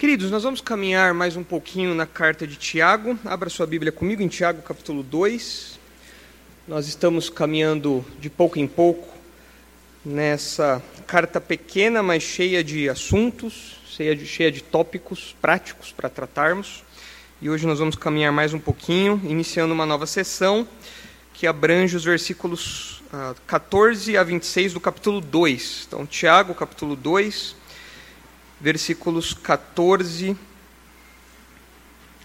Queridos, nós vamos caminhar mais um pouquinho na carta de Tiago. Abra sua Bíblia comigo em Tiago, capítulo 2. Nós estamos caminhando de pouco em pouco nessa carta pequena, mas cheia de assuntos, cheia de, cheia de tópicos práticos para tratarmos. E hoje nós vamos caminhar mais um pouquinho, iniciando uma nova sessão que abrange os versículos ah, 14 a 26 do capítulo 2. Então, Tiago, capítulo 2 versículos 14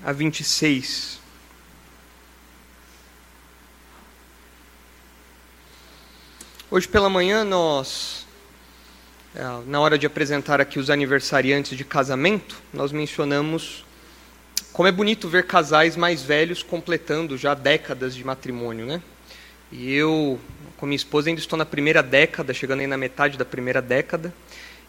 a 26. Hoje pela manhã nós, é, na hora de apresentar aqui os aniversariantes de casamento, nós mencionamos como é bonito ver casais mais velhos completando já décadas de matrimônio, né? E eu, com minha esposa, ainda estou na primeira década, chegando aí na metade da primeira década.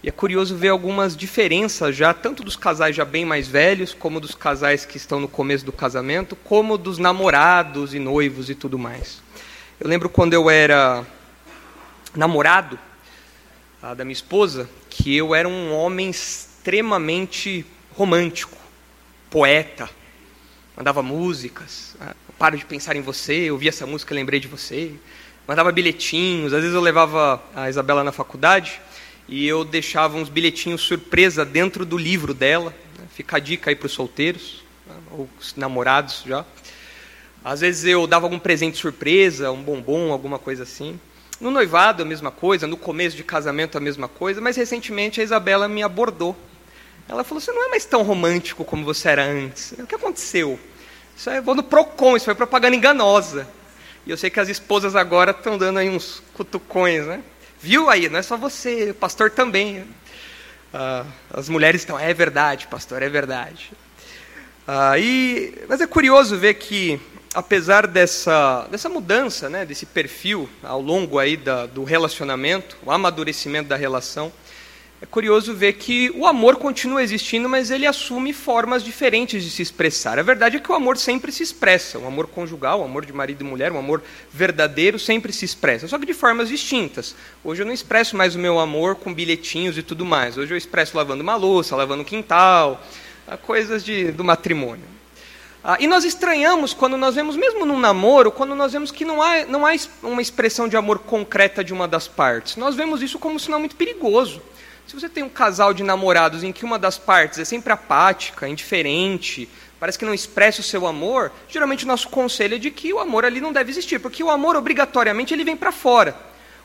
E é curioso ver algumas diferenças já, tanto dos casais já bem mais velhos, como dos casais que estão no começo do casamento, como dos namorados e noivos e tudo mais. Eu lembro quando eu era namorado ah, da minha esposa, que eu era um homem extremamente romântico, poeta, mandava músicas, ah, paro de pensar em você, eu vi essa música lembrei de você, mandava bilhetinhos, às vezes eu levava a Isabela na faculdade, e eu deixava uns bilhetinhos surpresa dentro do livro dela. Né? Fica a dica aí para os solteiros, né? ou os namorados já. Às vezes eu dava algum presente surpresa, um bombom, alguma coisa assim. No noivado, a mesma coisa, no começo de casamento, a mesma coisa, mas recentemente a Isabela me abordou. Ela falou: Você não é mais tão romântico como você era antes. O que aconteceu? Isso é, vou no PROCON, isso foi propaganda enganosa. E eu sei que as esposas agora estão dando aí uns cutucões, né? Viu aí? Não é só você, o pastor também. Ah, as mulheres estão, é verdade, pastor, é verdade. Ah, e, mas é curioso ver que, apesar dessa, dessa mudança, né, desse perfil ao longo aí da, do relacionamento, o amadurecimento da relação, é curioso ver que o amor continua existindo, mas ele assume formas diferentes de se expressar. A verdade é que o amor sempre se expressa. O amor conjugal, o amor de marido e mulher, o amor verdadeiro sempre se expressa, só que de formas distintas. Hoje eu não expresso mais o meu amor com bilhetinhos e tudo mais. Hoje eu expresso lavando uma louça, lavando o quintal, coisas de, do matrimônio. Ah, e nós estranhamos quando nós vemos, mesmo num namoro, quando nós vemos que não há, não há uma expressão de amor concreta de uma das partes. Nós vemos isso como um sinal muito perigoso. Se você tem um casal de namorados em que uma das partes é sempre apática, indiferente, parece que não expressa o seu amor, geralmente o nosso conselho é de que o amor ali não deve existir, porque o amor obrigatoriamente ele vem para fora.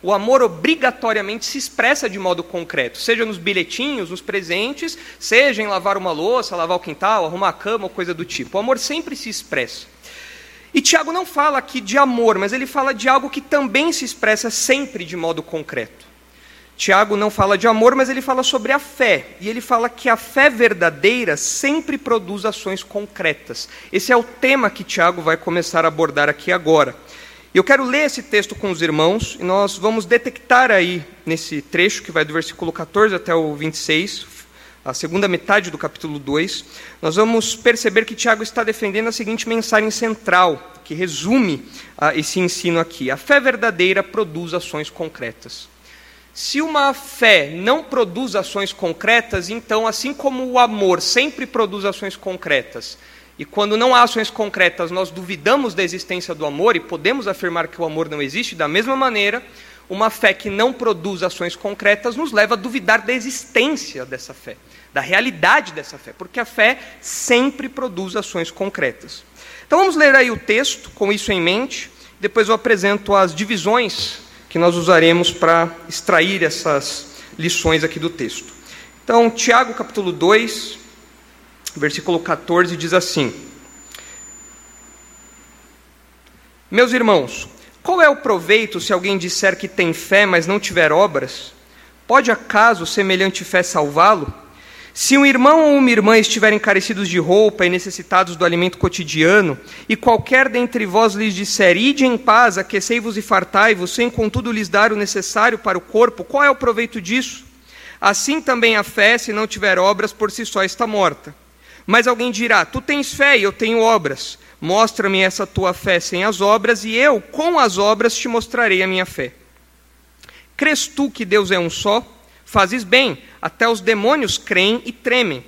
O amor obrigatoriamente se expressa de modo concreto, seja nos bilhetinhos, nos presentes, seja em lavar uma louça, lavar o quintal, arrumar a cama ou coisa do tipo. O amor sempre se expressa. E Tiago não fala aqui de amor, mas ele fala de algo que também se expressa sempre de modo concreto. Tiago não fala de amor, mas ele fala sobre a fé. E ele fala que a fé verdadeira sempre produz ações concretas. Esse é o tema que Tiago vai começar a abordar aqui agora. Eu quero ler esse texto com os irmãos e nós vamos detectar aí, nesse trecho que vai do versículo 14 até o 26, a segunda metade do capítulo 2, nós vamos perceber que Tiago está defendendo a seguinte mensagem central, que resume uh, esse ensino aqui: a fé verdadeira produz ações concretas. Se uma fé não produz ações concretas, então, assim como o amor sempre produz ações concretas, e quando não há ações concretas nós duvidamos da existência do amor e podemos afirmar que o amor não existe, da mesma maneira, uma fé que não produz ações concretas nos leva a duvidar da existência dessa fé, da realidade dessa fé, porque a fé sempre produz ações concretas. Então vamos ler aí o texto com isso em mente, depois eu apresento as divisões que nós usaremos para extrair essas lições aqui do texto. Então, Tiago capítulo 2, versículo 14 diz assim: Meus irmãos, qual é o proveito se alguém disser que tem fé, mas não tiver obras? Pode acaso semelhante fé salvá-lo? Se um irmão ou uma irmã estiverem carecidos de roupa e necessitados do alimento cotidiano, e qualquer dentre vós lhes disser, ide em paz, aquecei-vos e fartai-vos, sem contudo lhes dar o necessário para o corpo, qual é o proveito disso? Assim também a fé, se não tiver obras, por si só está morta. Mas alguém dirá, tu tens fé e eu tenho obras. Mostra-me essa tua fé sem as obras, e eu, com as obras, te mostrarei a minha fé. Crês tu que Deus é um só? Fazes bem, até os demônios creem e tremem.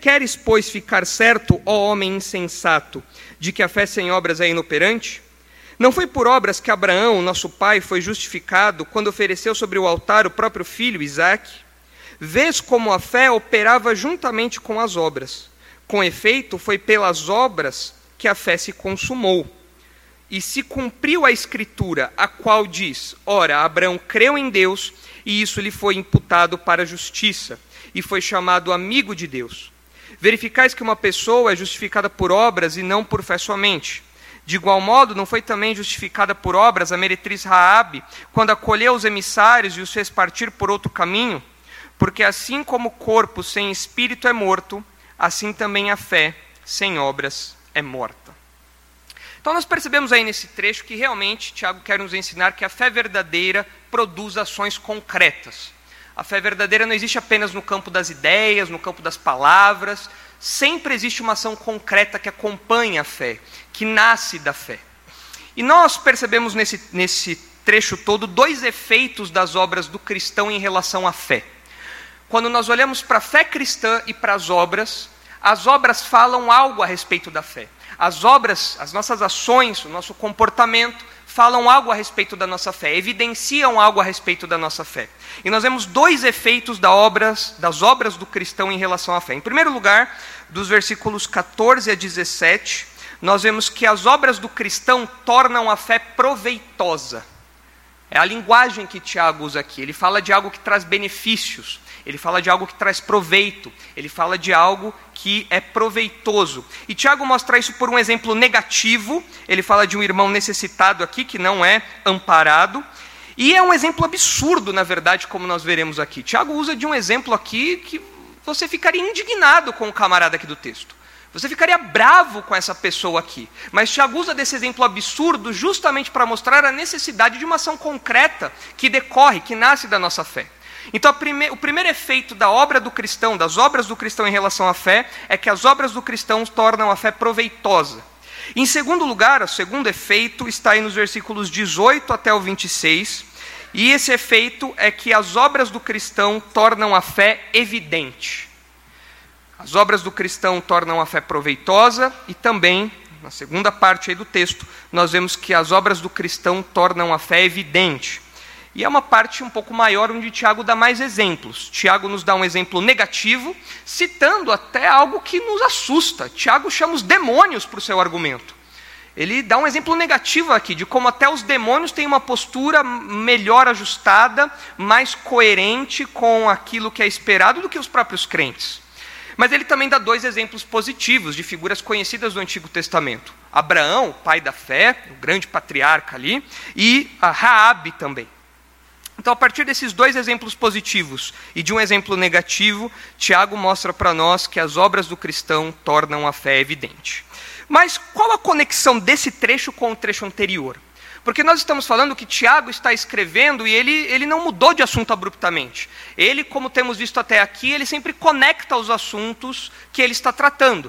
Queres, pois, ficar certo, ó homem insensato, de que a fé sem obras é inoperante? Não foi por obras que Abraão, nosso pai, foi justificado quando ofereceu sobre o altar o próprio filho, Isaque? Vês como a fé operava juntamente com as obras. Com efeito, foi pelas obras que a fé se consumou. E se cumpriu a escritura, a qual diz: Ora, Abraão creu em Deus, e isso lhe foi imputado para a justiça, e foi chamado amigo de Deus. Verificais que uma pessoa é justificada por obras e não por fé somente. De igual modo, não foi também justificada por obras a meretriz Raabe, quando acolheu os emissários e os fez partir por outro caminho? Porque assim como o corpo sem espírito é morto, assim também a fé sem obras é morta. Então nós percebemos aí nesse trecho que realmente Tiago quer nos ensinar que a fé verdadeira produz ações concretas. A fé verdadeira não existe apenas no campo das ideias, no campo das palavras, sempre existe uma ação concreta que acompanha a fé, que nasce da fé. E nós percebemos nesse, nesse trecho todo dois efeitos das obras do cristão em relação à fé. Quando nós olhamos para a fé cristã e para as obras, as obras falam algo a respeito da fé. As obras, as nossas ações, o nosso comportamento falam algo a respeito da nossa fé, evidenciam algo a respeito da nossa fé. E nós vemos dois efeitos da obras, das obras do cristão em relação à fé. Em primeiro lugar, dos versículos 14 a 17, nós vemos que as obras do cristão tornam a fé proveitosa. É a linguagem que Tiago usa aqui. Ele fala de algo que traz benefícios, ele fala de algo que traz proveito, ele fala de algo que é proveitoso. E Tiago mostra isso por um exemplo negativo. Ele fala de um irmão necessitado aqui, que não é amparado. E é um exemplo absurdo, na verdade, como nós veremos aqui. Tiago usa de um exemplo aqui que você ficaria indignado com o camarada aqui do texto. Você ficaria bravo com essa pessoa aqui. Mas Tiago usa desse exemplo absurdo justamente para mostrar a necessidade de uma ação concreta que decorre, que nasce da nossa fé. Então, prime o primeiro efeito da obra do cristão, das obras do cristão em relação à fé, é que as obras do cristão tornam a fé proveitosa. Em segundo lugar, o segundo efeito está aí nos versículos 18 até o 26, e esse efeito é que as obras do cristão tornam a fé evidente. As obras do cristão tornam a fé proveitosa e também, na segunda parte do texto, nós vemos que as obras do cristão tornam a fé evidente. E é uma parte um pouco maior onde Tiago dá mais exemplos. Tiago nos dá um exemplo negativo, citando até algo que nos assusta. Tiago chama os demônios para o seu argumento. Ele dá um exemplo negativo aqui, de como até os demônios têm uma postura melhor ajustada, mais coerente com aquilo que é esperado do que os próprios crentes. Mas ele também dá dois exemplos positivos de figuras conhecidas do Antigo Testamento: Abraão, pai da fé, o grande patriarca ali, e Raabe também. Então, a partir desses dois exemplos positivos e de um exemplo negativo, Tiago mostra para nós que as obras do cristão tornam a fé evidente. Mas qual a conexão desse trecho com o trecho anterior? Porque nós estamos falando que Tiago está escrevendo e ele, ele não mudou de assunto abruptamente. Ele, como temos visto até aqui, ele sempre conecta os assuntos que ele está tratando.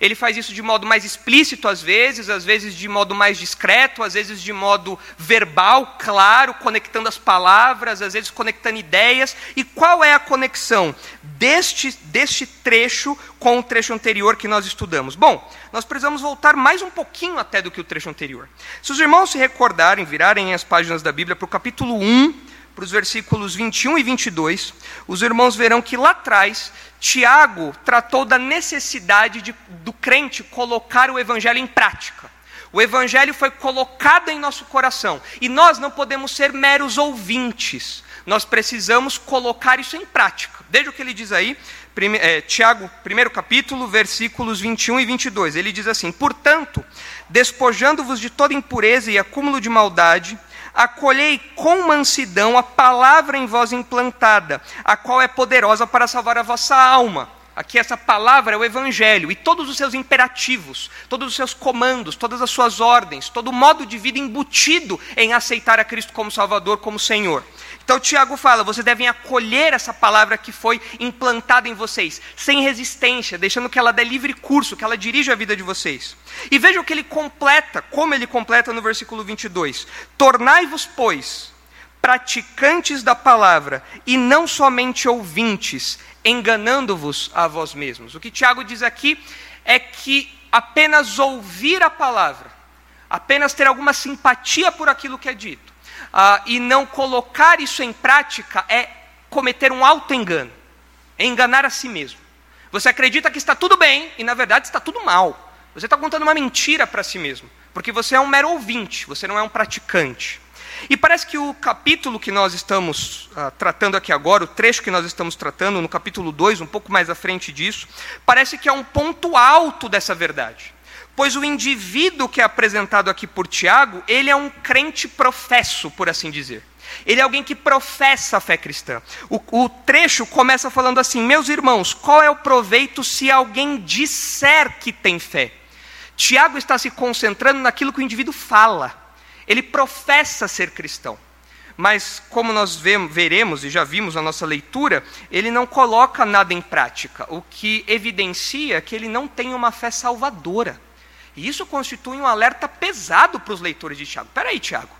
Ele faz isso de modo mais explícito às vezes, às vezes de modo mais discreto, às vezes de modo verbal, claro, conectando as palavras, às vezes conectando ideias. E qual é a conexão deste, deste trecho com o trecho anterior que nós estudamos? Bom, nós precisamos voltar mais um pouquinho até do que o trecho anterior. Se os irmãos se recordarem, virarem as páginas da Bíblia para o capítulo 1, para os versículos 21 e 22, os irmãos verão que lá atrás Tiago tratou da necessidade de, do crente colocar o evangelho em prática. O evangelho foi colocado em nosso coração e nós não podemos ser meros ouvintes. Nós precisamos colocar isso em prática. Veja o que ele diz aí, prime, é, Tiago, primeiro capítulo, versículos 21 e 22. Ele diz assim: Portanto, despojando-vos de toda impureza e acúmulo de maldade, acolhei com mansidão a palavra em vós implantada, a qual é poderosa para salvar a vossa alma. Aqui essa palavra é o evangelho e todos os seus imperativos, todos os seus comandos, todas as suas ordens, todo o modo de vida embutido em aceitar a Cristo como Salvador, como Senhor. Então Tiago fala: vocês devem acolher essa palavra que foi implantada em vocês, sem resistência, deixando que ela dê livre curso, que ela dirija a vida de vocês. E veja o que ele completa, como ele completa no versículo 22. Tornai-vos, pois, praticantes da palavra e não somente ouvintes, enganando-vos a vós mesmos. O que Tiago diz aqui é que apenas ouvir a palavra, apenas ter alguma simpatia por aquilo que é dito, uh, e não colocar isso em prática é cometer um auto-engano, é enganar a si mesmo. Você acredita que está tudo bem e na verdade está tudo mal. Você está contando uma mentira para si mesmo, porque você é um mero ouvinte, você não é um praticante. E parece que o capítulo que nós estamos uh, tratando aqui agora, o trecho que nós estamos tratando, no capítulo 2, um pouco mais à frente disso, parece que é um ponto alto dessa verdade. Pois o indivíduo que é apresentado aqui por Tiago, ele é um crente professo, por assim dizer. Ele é alguém que professa a fé cristã. O, o, trecho começa falando assim: Meus irmãos, qual é o proveito se alguém disser que tem fé? Tiago está se concentrando naquilo que o indivíduo fala. Ele professa ser cristão. Mas, como nós veremos e já vimos na nossa leitura, ele não coloca nada em prática, o que evidencia que ele não tem uma fé salvadora. E isso constitui um alerta pesado para os leitores de Tiago. Espera aí, Tiago.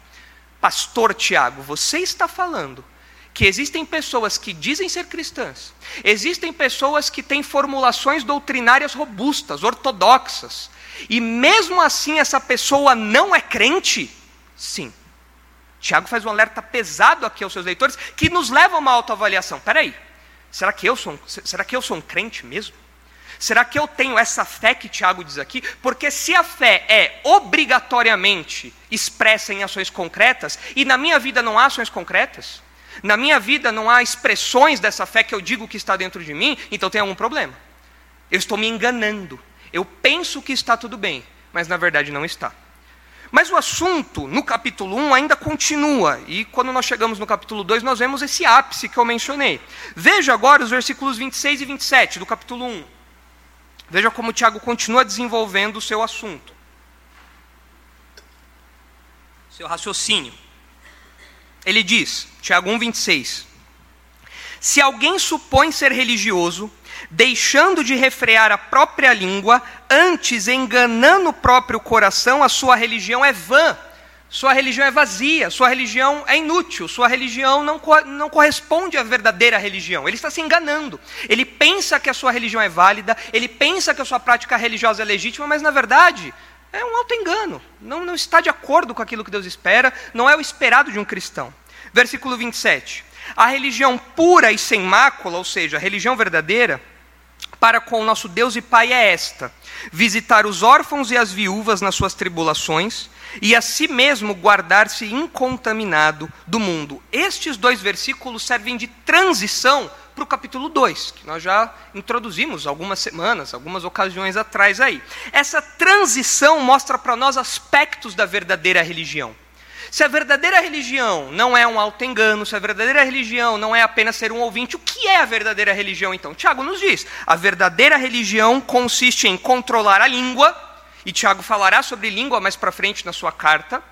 Pastor Tiago, você está falando que existem pessoas que dizem ser cristãs, existem pessoas que têm formulações doutrinárias robustas, ortodoxas, e mesmo assim essa pessoa não é crente? Sim. Tiago faz um alerta pesado aqui aos seus leitores que nos leva a uma autoavaliação. Espera aí, será que, eu sou, será que eu sou um crente mesmo? Será que eu tenho essa fé que Tiago diz aqui? Porque se a fé é obrigatoriamente expressa em ações concretas, e na minha vida não há ações concretas, na minha vida não há expressões dessa fé que eu digo que está dentro de mim, então tem algum problema. Eu estou me enganando. Eu penso que está tudo bem, mas na verdade não está. Mas o assunto no capítulo 1 ainda continua, e quando nós chegamos no capítulo 2, nós vemos esse ápice que eu mencionei. Veja agora os versículos 26 e 27 do capítulo 1. Veja como Tiago continua desenvolvendo o seu assunto, seu raciocínio. Ele diz, Tiago 1, 26. Se alguém supõe ser religioso deixando de refrear a própria língua, antes enganando o próprio coração, a sua religião é vã, sua religião é vazia, sua religião é inútil, sua religião não, não corresponde à verdadeira religião. Ele está se enganando. Ele pensa que a sua religião é válida, ele pensa que a sua prática religiosa é legítima, mas na verdade é um auto-engano. Não, não está de acordo com aquilo que Deus espera, não é o esperado de um cristão. Versículo 27. A religião pura e sem mácula, ou seja, a religião verdadeira, para com o nosso Deus e Pai é esta: visitar os órfãos e as viúvas nas suas tribulações e a si mesmo guardar-se incontaminado do mundo. Estes dois versículos servem de transição para o capítulo 2, que nós já introduzimos algumas semanas, algumas ocasiões atrás aí. Essa transição mostra para nós aspectos da verdadeira religião. Se a verdadeira religião não é um auto-engano, se a verdadeira religião não é apenas ser um ouvinte, o que é a verdadeira religião então? Tiago nos diz: a verdadeira religião consiste em controlar a língua, e Tiago falará sobre língua mais para frente na sua carta,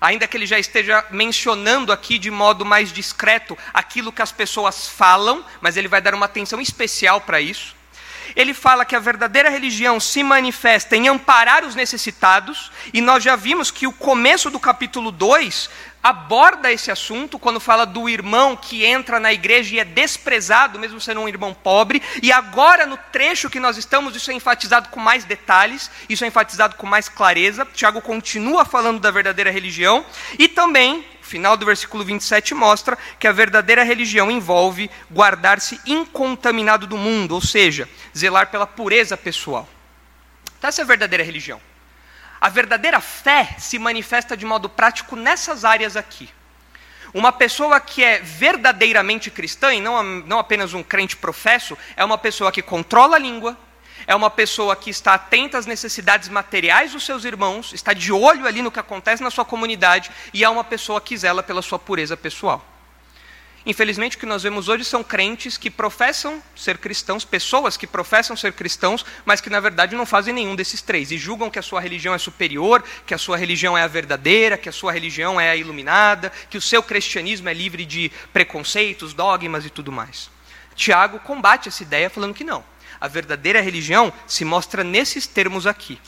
ainda que ele já esteja mencionando aqui de modo mais discreto aquilo que as pessoas falam, mas ele vai dar uma atenção especial para isso ele fala que a verdadeira religião se manifesta em amparar os necessitados, e nós já vimos que o começo do capítulo 2 aborda esse assunto quando fala do irmão que entra na igreja e é desprezado, mesmo sendo um irmão pobre, e agora no trecho que nós estamos, isso é enfatizado com mais detalhes, isso é enfatizado com mais clareza. Tiago continua falando da verdadeira religião, e também final do versículo 27 mostra que a verdadeira religião envolve guardar-se incontaminado do mundo, ou seja, zelar pela pureza pessoal. Então, essa é a verdadeira religião. A verdadeira fé se manifesta de modo prático nessas áreas aqui. Uma pessoa que é verdadeiramente cristã, e não, não apenas um crente professo, é uma pessoa que controla a língua, é uma pessoa que está atenta às necessidades materiais dos seus irmãos, está de olho ali no que acontece na sua comunidade e é uma pessoa que zela pela sua pureza pessoal. Infelizmente, o que nós vemos hoje são crentes que professam ser cristãos, pessoas que professam ser cristãos, mas que na verdade não fazem nenhum desses três e julgam que a sua religião é superior, que a sua religião é a verdadeira, que a sua religião é a iluminada, que o seu cristianismo é livre de preconceitos, dogmas e tudo mais. Tiago combate essa ideia falando que não. A verdadeira religião se mostra nesses termos aqui.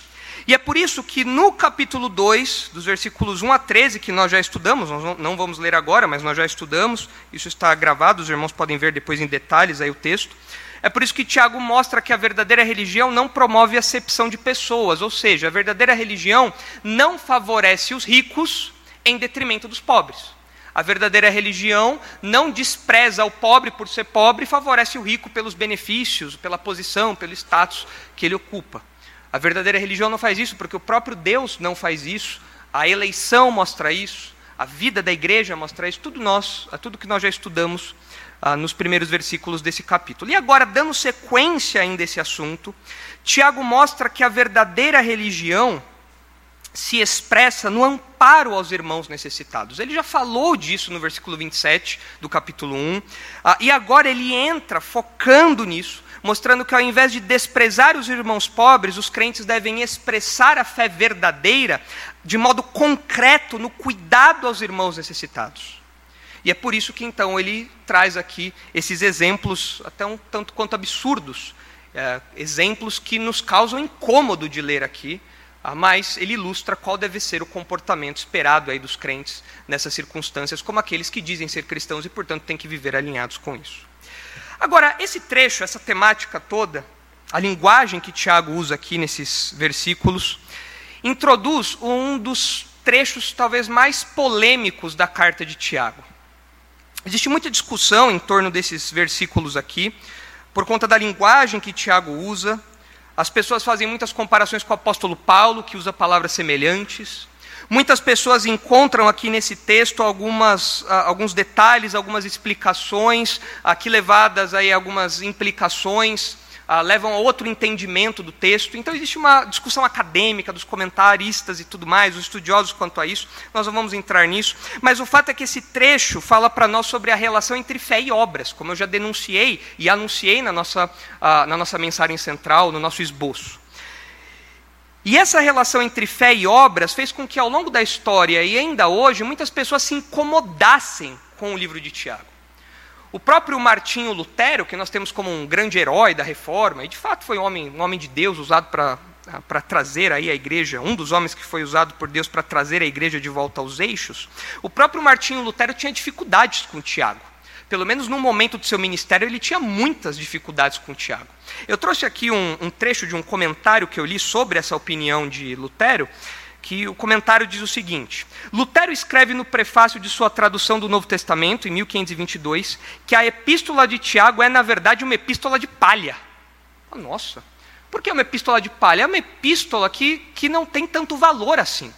E é por isso que no capítulo 2, dos versículos 1 a 13, que nós já estudamos, nós não vamos ler agora, mas nós já estudamos, isso está gravado, os irmãos podem ver depois em detalhes aí o texto. É por isso que Tiago mostra que a verdadeira religião não promove acepção de pessoas, ou seja, a verdadeira religião não favorece os ricos em detrimento dos pobres. A verdadeira religião não despreza o pobre por ser pobre e favorece o rico pelos benefícios, pela posição, pelo status que ele ocupa. A verdadeira religião não faz isso porque o próprio Deus não faz isso, a eleição mostra isso, a vida da igreja mostra isso, tudo nós, tudo que nós já estudamos ah, nos primeiros versículos desse capítulo. E agora, dando sequência ainda a esse assunto, Tiago mostra que a verdadeira religião se expressa no amparo aos irmãos necessitados. Ele já falou disso no versículo 27 do capítulo 1, ah, e agora ele entra focando nisso, mostrando que ao invés de desprezar os irmãos pobres, os crentes devem expressar a fé verdadeira de modo concreto no cuidado aos irmãos necessitados. E é por isso que então ele traz aqui esses exemplos, até um tanto quanto absurdos, é, exemplos que nos causam incômodo de ler aqui, mas ele ilustra qual deve ser o comportamento esperado aí dos crentes nessas circunstâncias, como aqueles que dizem ser cristãos e, portanto, têm que viver alinhados com isso. Agora, esse trecho, essa temática toda, a linguagem que Tiago usa aqui nesses versículos, introduz um dos trechos talvez mais polêmicos da carta de Tiago. Existe muita discussão em torno desses versículos aqui, por conta da linguagem que Tiago usa. As pessoas fazem muitas comparações com o apóstolo Paulo, que usa palavras semelhantes. Muitas pessoas encontram aqui nesse texto algumas, uh, alguns detalhes, algumas explicações, aqui levadas aí algumas implicações ah, levam a outro entendimento do texto. Então existe uma discussão acadêmica dos comentaristas e tudo mais, os estudiosos quanto a isso. Nós não vamos entrar nisso, mas o fato é que esse trecho fala para nós sobre a relação entre fé e obras, como eu já denunciei e anunciei na nossa, ah, na nossa mensagem central, no nosso esboço. E essa relação entre fé e obras fez com que, ao longo da história e ainda hoje, muitas pessoas se incomodassem com o livro de Tiago. O próprio Martinho Lutero, que nós temos como um grande herói da reforma, e de fato foi um homem, um homem de Deus usado para trazer aí a igreja, um dos homens que foi usado por Deus para trazer a igreja de volta aos eixos, o próprio Martinho Lutero tinha dificuldades com Tiago. Pelo menos no momento do seu ministério, ele tinha muitas dificuldades com Tiago. Eu trouxe aqui um, um trecho de um comentário que eu li sobre essa opinião de Lutero, que o comentário diz o seguinte: Lutero escreve no prefácio de sua tradução do Novo Testamento, em 1522, que a epístola de Tiago é, na verdade, uma epístola de palha. Nossa, por que uma epístola de palha? É uma epístola que, que não tem tanto valor assim.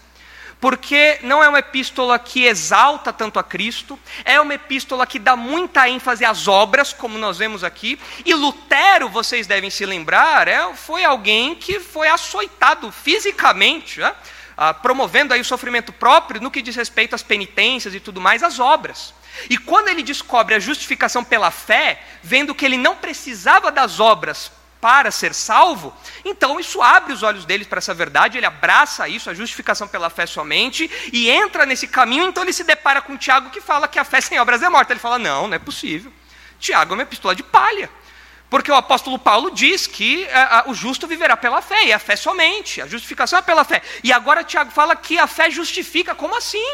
Porque não é uma epístola que exalta tanto a Cristo, é uma epístola que dá muita ênfase às obras, como nós vemos aqui. E Lutero, vocês devem se lembrar, é, foi alguém que foi açoitado fisicamente. Né? Ah, promovendo aí o sofrimento próprio no que diz respeito às penitências e tudo mais, às obras. E quando ele descobre a justificação pela fé, vendo que ele não precisava das obras para ser salvo, então isso abre os olhos dele para essa verdade, ele abraça isso, a justificação pela fé somente, e entra nesse caminho, então ele se depara com Tiago que fala que a fé sem obras é morta. Ele fala: não, não é possível. Tiago é uma pistola de palha. Porque o apóstolo Paulo diz que a, a, o justo viverá pela fé, e a fé somente, a justificação é pela fé. E agora Tiago fala que a fé justifica, como assim?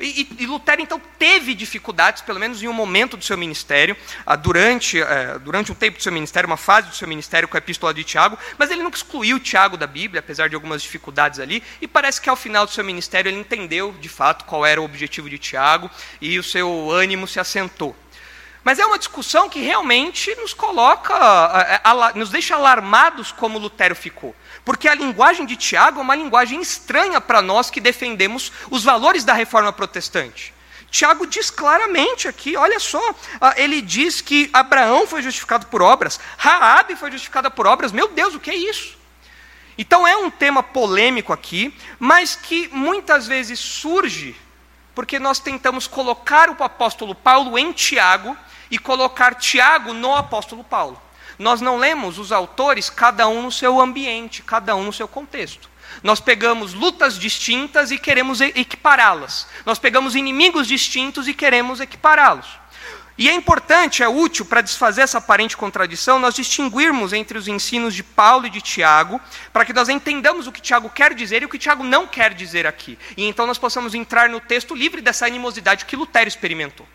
E, e, Lutero, então, teve dificuldades, pelo menos em um momento do seu ministério, ah, durante, eh, durante um tempo do seu ministério, uma fase do seu ministério com a epístola de Tiago, mas ele nunca excluiu Tiago da Bíblia, apesar de algumas dificuldades ali, e parece que ao final do seu ministério ele entendeu, de fato, qual era o objetivo de Tiago, e o seu ânimo se assentou. Mas é uma discussão que realmente nos coloca, nos deixa alarmados como Lutero ficou. Porque a linguagem de Tiago é uma linguagem estranha para nós que defendemos os valores da reforma protestante. Tiago diz claramente aqui, olha só, ele diz que Abraão foi justificado por obras, Raabe foi justificada por obras. Meu Deus, o que é isso? Então é um tema polêmico aqui, mas que muitas vezes surge porque nós tentamos colocar o apóstolo Paulo em Tiago e colocar Tiago no apóstolo Paulo. Nós não lemos os autores cada um no seu ambiente, cada um no seu contexto. Nós pegamos lutas distintas e queremos equipará-las. Nós pegamos inimigos distintos e queremos equipará-los. E é importante, é útil para desfazer essa aparente contradição, nós distinguirmos entre os ensinos de Paulo e de Tiago, para que nós entendamos o que Tiago quer dizer e o que Tiago não quer dizer aqui. E então nós possamos entrar no texto livre dessa animosidade que Lutero experimentou.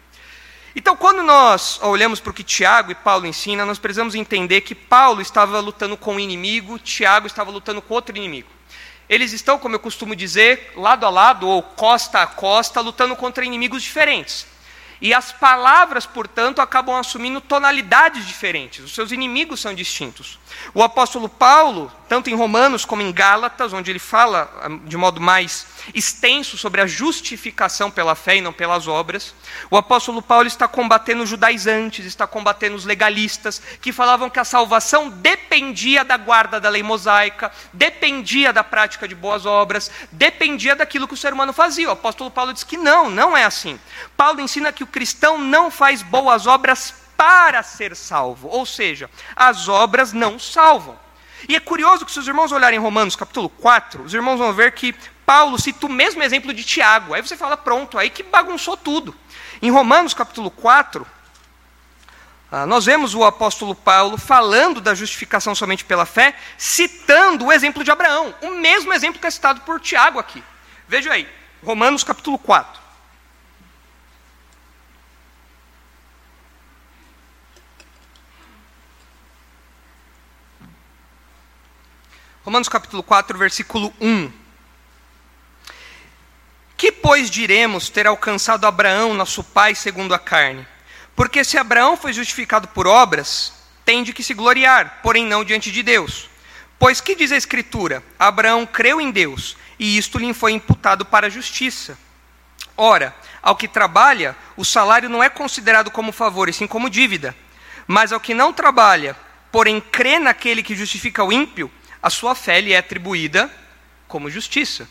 Então, quando nós olhamos para o que Tiago e Paulo ensinam, nós precisamos entender que Paulo estava lutando com um inimigo, Tiago estava lutando com outro inimigo. Eles estão, como eu costumo dizer, lado a lado ou costa a costa, lutando contra inimigos diferentes. E as palavras, portanto, acabam assumindo tonalidades diferentes. Os seus inimigos são distintos. O apóstolo Paulo, tanto em Romanos como em Gálatas, onde ele fala ah, de modo mais extenso sobre a justificação pela fé e não pelas obras, o apóstolo Paulo está combatendo os judaizantes, está combatendo os legalistas, que falavam que a salvação dependia da guarda da lei mosaica, dependia da prática de boas obras, dependia daquilo que o ser humano fazia. O apóstolo Paulo diz que não, não é assim. Paulo ensina que o cristão não faz boas obras para ser salvo. Ou seja, as obras não salvam. E é curioso que se os irmãos olharem Romanos capítulo 4, os irmãos vão ver que Paulo cita o mesmo exemplo de Tiago. Aí você fala, pronto, aí que bagunçou tudo. Em Romanos capítulo 4, ah, nós vemos o apóstolo Paulo falando da justificação somente pela fé, citando o exemplo de Abraão, o mesmo exemplo que é citado por Tiago aqui. Veja aí, Romanos capítulo 4. Romanos capítulo 4, versículo 1. Que, pois, diremos ter alcançado Abraão, nosso pai, segundo a carne? Porque se Abraão foi justificado por obras, tem de que se gloriar, porém não diante de Deus. Pois que diz a Escritura? Abraão creu em Deus, e isto lhe foi imputado para a justiça. Ora, ao que trabalha, o salário não é considerado como favor, e sim como dívida. Mas ao que não trabalha, porém crê naquele que justifica o ímpio, a sua fé lhe é atribuída como justiça.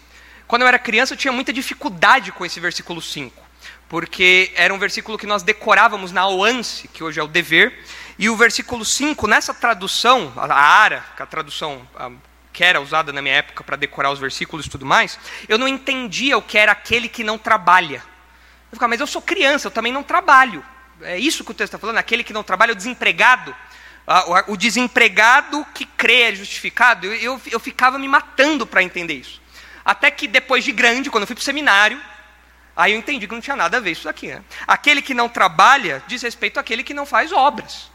Quando eu era criança, eu tinha muita dificuldade com esse versículo 5, porque era um versículo que nós decorávamos na OANSE, que hoje é o dever, e o versículo 5, nessa tradução, a ARA, que é a tradução que era usada na minha época para decorar os versículos e tudo mais, eu não entendia o que era aquele que não trabalha. Eu ficava, mas eu sou criança, eu também não trabalho. É isso que o texto está falando, aquele que não trabalha, é o desempregado o desempregado que crê é justificado, eu, eu, ficava me matando para entender isso. Até que depois de grande, quando eu fui para o seminário, aí eu entendi que não tinha nada a ver isso aqui. Né? Aquele que não trabalha diz respeito àquele que não faz obras.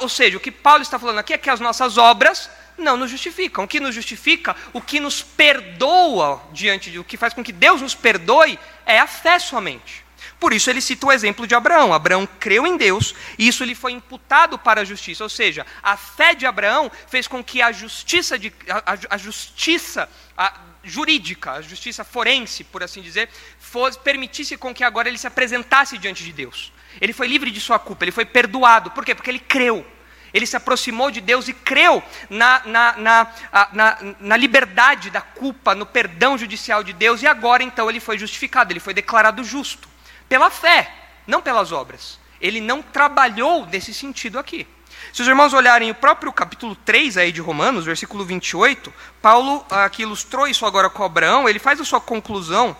Ou seja, o que Paulo está falando aqui é que as nossas obras não nos justificam. O que nos justifica, o que nos perdoa diante de o que faz com que Deus nos perdoe é a fé somente. Por isso ele cita o exemplo de Abraão. Abraão creu em Deus e isso lhe foi imputado para a justiça. Ou seja, a fé de Abraão fez com que a justiça, de, a, a justiça a jurídica, a justiça forense, por assim dizer, fosse, permitisse com que agora ele se apresentasse diante de Deus. Ele foi livre de sua culpa, ele foi perdoado. Por quê? Porque ele creu. Ele se aproximou de Deus e creu na, na, na, na, na liberdade da culpa, no perdão judicial de Deus, e agora então ele foi justificado, ele foi declarado justo pela fé, não pelas obras. Ele não trabalhou nesse sentido aqui. Se os irmãos olharem o próprio capítulo 3 aí de Romanos, versículo 28, Paulo, ah, que ilustrou isso agora com Abraão, ele faz a sua conclusão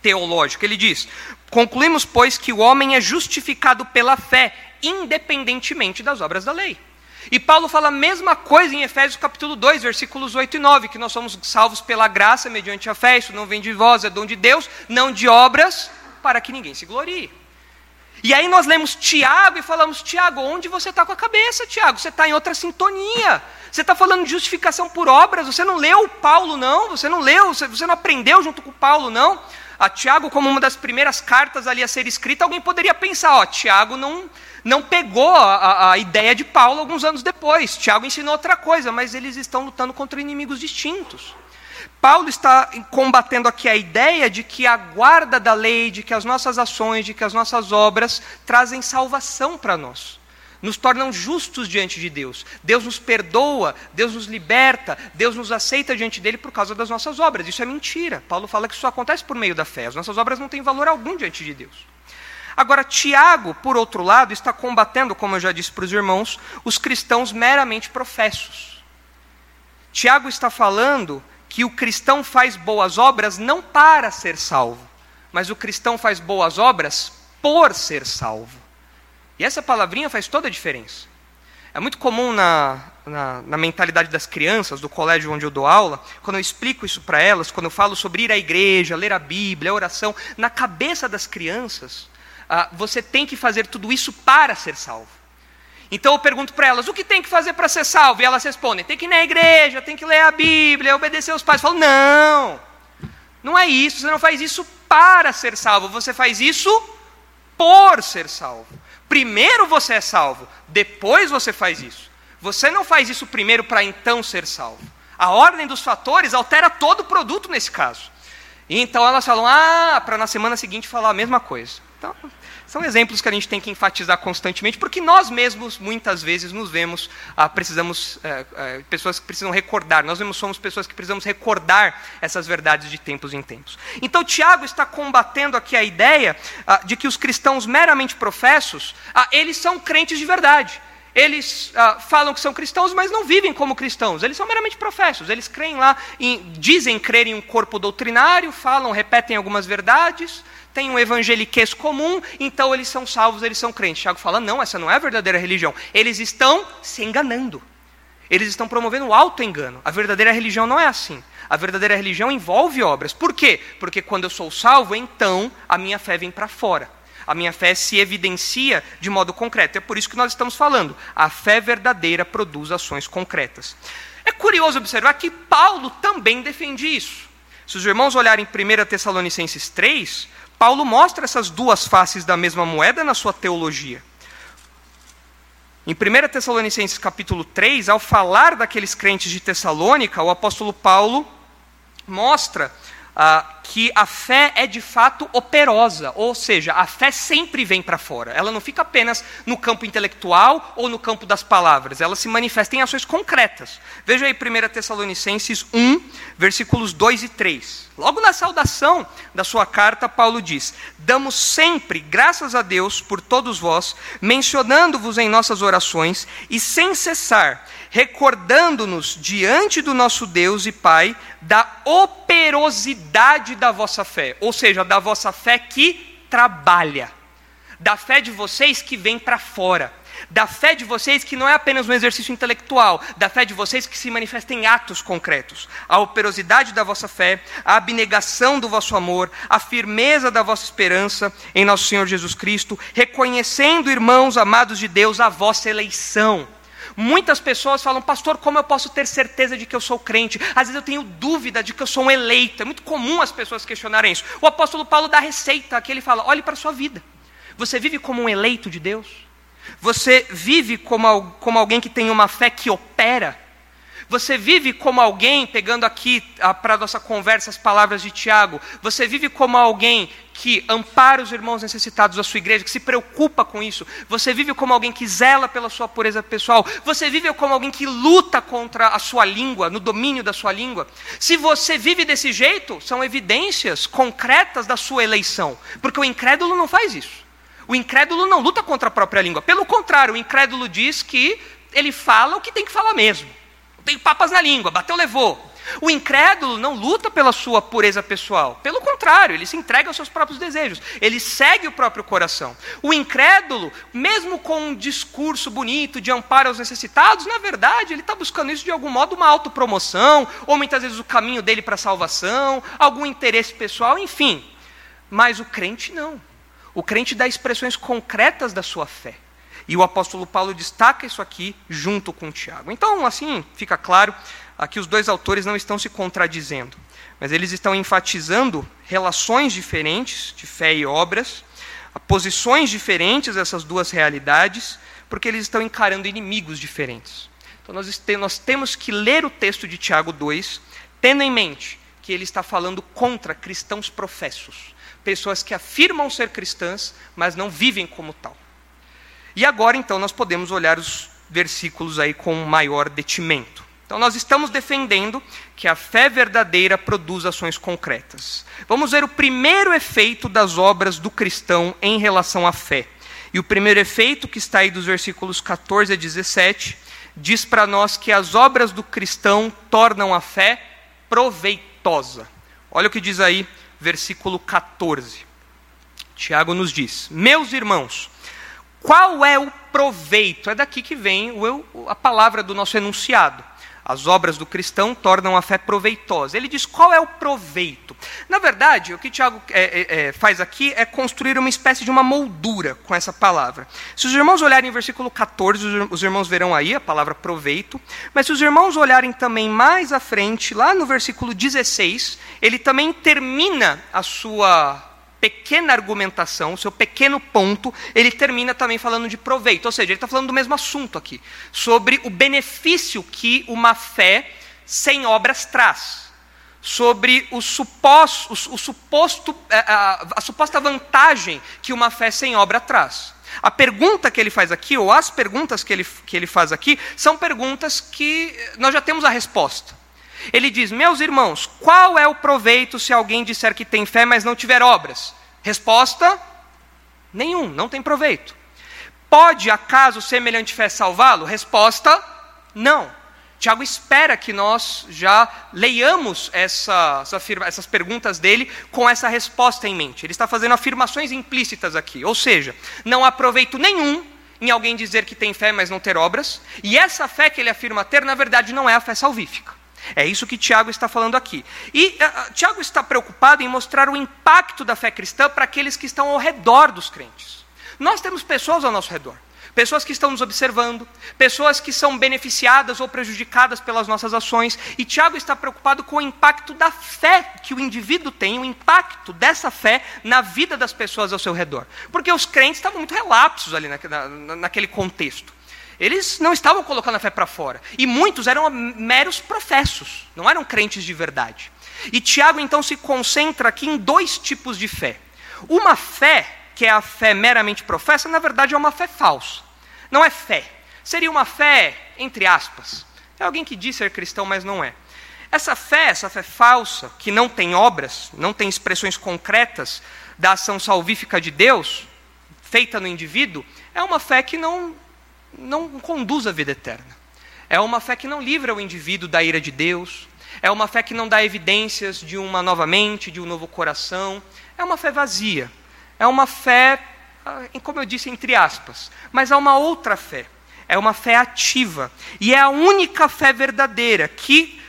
teológica. Ele diz: Concluímos, pois, que o homem é justificado pela fé, independentemente das obras da lei. E Paulo fala a mesma coisa em Efésios capítulo 2, versículos 8 e 9, que nós somos salvos pela graça mediante a fé, isso não vem de vós, é dom de Deus, não de obras, para que ninguém se glorie. E aí nós lemos Tiago e falamos, Tiago, onde você está com a cabeça, Tiago? Você está em outra sintonia. Você está falando de justificação por obras, você não leu Paulo, não, você não leu, você não aprendeu junto com Paulo, não. A Tiago, como uma das primeiras cartas ali a ser escrita, alguém poderia pensar, ó, Tiago não, não pegou a, a ideia de Paulo alguns anos depois. Tiago ensinou outra coisa, mas eles estão lutando contra inimigos distintos. Paulo está combatendo aqui a ideia de que a guarda da lei, de que as nossas ações, de que as nossas obras trazem salvação para nós, nos tornam justos diante de Deus. Deus nos perdoa, Deus nos liberta, Deus nos aceita diante dele por causa das nossas obras. Isso é mentira. Paulo fala que isso acontece por meio da fé. As nossas obras não têm valor algum diante de Deus. Agora, Tiago, por outro lado, está combatendo, como eu já disse para os irmãos, os cristãos meramente professos. Tiago está falando que o cristão faz boas obras não para ser salvo, mas o cristão faz boas obras por ser salvo. E essa palavrinha faz toda a diferença. É muito comum na, na, na, mentalidade das crianças, do colégio onde eu dou aula, quando eu explico isso para elas, quando eu falo sobre ir à igreja, ler a Bíblia, a oração, na cabeça das crianças, ah, você tem que fazer tudo isso para ser salvo. Então eu pergunto para elas: o que tem que fazer para ser salvo? E elas respondem: tem que ir na igreja, tem que ler a Bíblia, obedecer aos pais. Eu falo: não, não é isso, você não faz isso para ser salvo, você faz isso por ser salvo. Primeiro você é salvo, depois você faz isso. Você não faz isso primeiro para então ser salvo. A ordem dos fatores altera todo o produto nesse caso. E então elas falam, ah, para na semana seguinte falar a mesma coisa. Então, são exemplos que a gente tem que enfatizar constantemente, porque nós mesmos, muitas vezes, nos vemos, ah, precisamos, eh, pessoas que precisam recordar, nós mesmos somos pessoas que precisamos recordar essas verdades de tempos em tempos. Então, Tiago está combatendo aqui a ideia ah, de que os cristãos meramente professos, ah, eles são crentes de verdade eles ah, falam que são cristãos, mas não vivem como cristãos. Eles são meramente professos. Eles creem lá, em, dizem crer em um corpo doutrinário, falam, repetem algumas verdades, têm um evangeliquez comum, então eles são salvos, eles são crentes. Tiago fala: não, essa não é a verdadeira religião. Eles estão se enganando. Eles estão promovendo o auto-engano. A verdadeira religião não é assim. A verdadeira religião envolve obras. Por quê? Porque quando eu sou salvo, então a minha fé vem para fora. A minha fé se evidencia de modo concreto. É por isso que nós estamos falando. A fé verdadeira produz ações concretas. É curioso observar que Paulo também defende isso. Se os irmãos olharem 1 Tessalonicenses 3, Paulo mostra essas duas faces da mesma moeda na sua teologia. Em 1 Tessalonicenses capítulo 3, ao falar daqueles crentes de Tessalônica, o apóstolo Paulo mostra ah, que a fé é de fato operosa, ou seja, a fé sempre vem para fora. Ela não fica apenas no campo intelectual ou no campo das palavras, ela se manifesta em ações concretas. Veja aí 1 Tessalonicenses 1, versículos 2 e 3. Logo na saudação da sua carta, Paulo diz: Damos sempre graças a Deus por todos vós, mencionando-vos em nossas orações e sem cessar, recordando-nos diante do nosso Deus e Pai da operosidade da vossa fé, ou seja, da vossa fé que trabalha, da fé de vocês que vem para fora, da fé de vocês que não é apenas um exercício intelectual, da fé de vocês que se manifesta em atos concretos. A operosidade da vossa fé, a abnegação do vosso amor, a firmeza da vossa esperança em nosso Senhor Jesus Cristo, reconhecendo, irmãos amados de Deus, a vossa eleição. Muitas pessoas falam, pastor, como eu posso ter certeza de que eu sou crente? Às vezes eu tenho dúvida de que eu sou um eleito. É muito comum as pessoas questionarem isso. O apóstolo Paulo dá receita, aqui ele fala: olhe para a sua vida. Você vive como um eleito de Deus? Você vive como, como alguém que tem uma fé que opera? Você vive como alguém, pegando aqui ah, para a nossa conversa as palavras de Tiago, você vive como alguém que ampara os irmãos necessitados da sua igreja, que se preocupa com isso. Você vive como alguém que zela pela sua pureza pessoal. Você vive como alguém que luta contra a sua língua, no domínio da sua língua. Se você vive desse jeito, são evidências concretas da sua eleição. Porque o incrédulo não faz isso. O incrédulo não luta contra a própria língua. Pelo contrário, o incrédulo diz que ele fala o que tem que falar mesmo. Tem papas na língua, bateu, levou. O incrédulo não luta pela sua pureza pessoal. Pelo contrário, ele se entrega aos seus próprios desejos. Ele segue o próprio coração. O incrédulo, mesmo com um discurso bonito de amparo aos necessitados, na verdade, ele está buscando isso de algum modo uma autopromoção, ou muitas vezes o caminho dele para a salvação, algum interesse pessoal, enfim. Mas o crente não. O crente dá expressões concretas da sua fé. E o apóstolo Paulo destaca isso aqui junto com Tiago. Então, assim, fica claro, aqui os dois autores não estão se contradizendo, mas eles estão enfatizando relações diferentes de fé e obras, posições diferentes dessas duas realidades, porque eles estão encarando inimigos diferentes. Então, nós, nós temos que ler o texto de Tiago 2, tendo em mente que ele está falando contra cristãos professos, pessoas que afirmam ser cristãs, mas não vivem como tal. E agora, então, nós podemos olhar os versículos aí com maior detimento. Então, nós estamos defendendo que a fé verdadeira produz ações concretas. Vamos ver o primeiro efeito das obras do cristão em relação à fé. E o primeiro efeito, que está aí dos versículos 14 a 17, diz para nós que as obras do cristão tornam a fé proveitosa. Olha o que diz aí, versículo 14. Tiago nos diz: Meus irmãos, Qual é o proveito? É daqui que vem a palavra do nosso enunciado. As obras do cristão tornam a fé proveitosa. Ele diz qual é o proveito. Na verdade, o que Tiago é, é, é, faz aqui é construir uma espécie de uma moldura com essa palavra. Se os irmãos olharem o versículo 14, os irmãos verão aí a palavra proveito. Mas se os irmãos olharem também mais à frente, lá no versículo 16, ele também termina a sua pequena argumentação, o seu pequeno ponto, ele termina também falando de proveito. Ou seja, ele está falando do mesmo assunto aqui, sobre o benefício que uma fé sem obras traz, sobre o suposto, o, suposto, a, a, a suposta vantagem que uma fé sem obra traz. A pergunta que ele faz aqui, ou as perguntas que ele, que ele faz aqui, são perguntas que nós já temos a resposta. Ele diz: Meus irmãos, qual é o proveito se alguém disser que tem fé, mas não tiver obras? Resposta: nenhum, não tem proveito. Pode acaso semelhante fé salvá-lo? Resposta: não. Tiago espera que nós já leiamos essa, essas perguntas dele com essa resposta em mente. Ele está fazendo afirmações implícitas aqui, ou seja, não há proveito nenhum em alguém dizer que tem fé, mas não ter obras, e essa fé que ele afirma ter, na verdade, não é a fé salvífica. É isso que Tiago está falando aqui. E uh, Tiago está preocupado em mostrar o impacto da fé cristã para aqueles que estão ao redor dos crentes. Nós temos pessoas ao nosso redor, pessoas que estão nos observando, pessoas que são beneficiadas ou prejudicadas pelas nossas ações, e Tiago está preocupado com o impacto da fé que o indivíduo tem, o impacto dessa fé na vida das pessoas ao seu redor. Porque os crentes estavam muito relapsos ali na, na, naquele contexto. Eles não estavam colocando a fé para fora. E muitos eram meros professos, não eram crentes de verdade. E Tiago então se concentra aqui em dois tipos de fé. Uma fé, que é a fé meramente professa, na verdade é uma fé falsa. Não é fé. Seria uma fé, entre aspas. É alguém que diz ser cristão, mas não é. Essa fé, essa fé falsa, que não tem obras, não tem expressões concretas da ação salvífica de Deus, feita no indivíduo, é uma fé que não não conduz à vida eterna. É uma fé que não livra o indivíduo da ira de Deus. É uma fé que não dá evidências de uma nova mente, de um novo coração. É uma fé vazia. É uma fé, ah, como eu disse, entre aspas. Mas há uma outra fé. É uma fé ativa. E é a única fé verdadeira que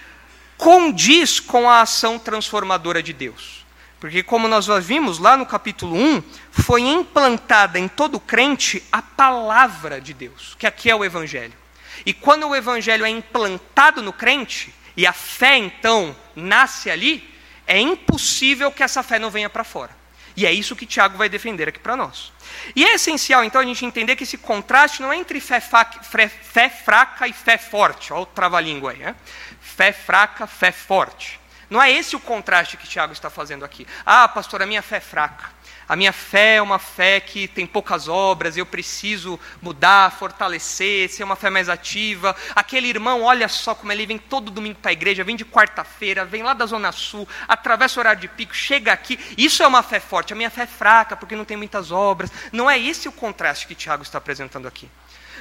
condiz com a ação transformadora de Deus. Porque, como nós já vimos lá no capítulo 1, foi implantada em todo crente a palavra de Deus, que aqui é o Evangelho. E quando o Evangelho é implantado no crente, e a fé então nasce ali, é impossível que essa fé não venha para fora. E é isso que Tiago vai defender aqui para nós. E é essencial, então, a gente entender que esse contraste não é entre fé, fé, fraca e fé forte. Olha o trava-língua aí, né? Fé fraca, fé forte. Não é esse o contraste que Tiago está fazendo aqui. Ah, pastor, a minha fé é fraca. A minha fé é uma fé que tem poucas obras, eu preciso mudar, fortalecer, ser uma fé mais ativa. Aquele irmão, olha só como ele vem todo domingo para a igreja, vem de quarta-feira, vem lá da Zona Sul, atravessa o horário de pico, chega aqui. Isso é uma fé forte. A minha fé é fraca porque não tem muitas obras. Não é esse o contraste que Tiago está apresentando aqui.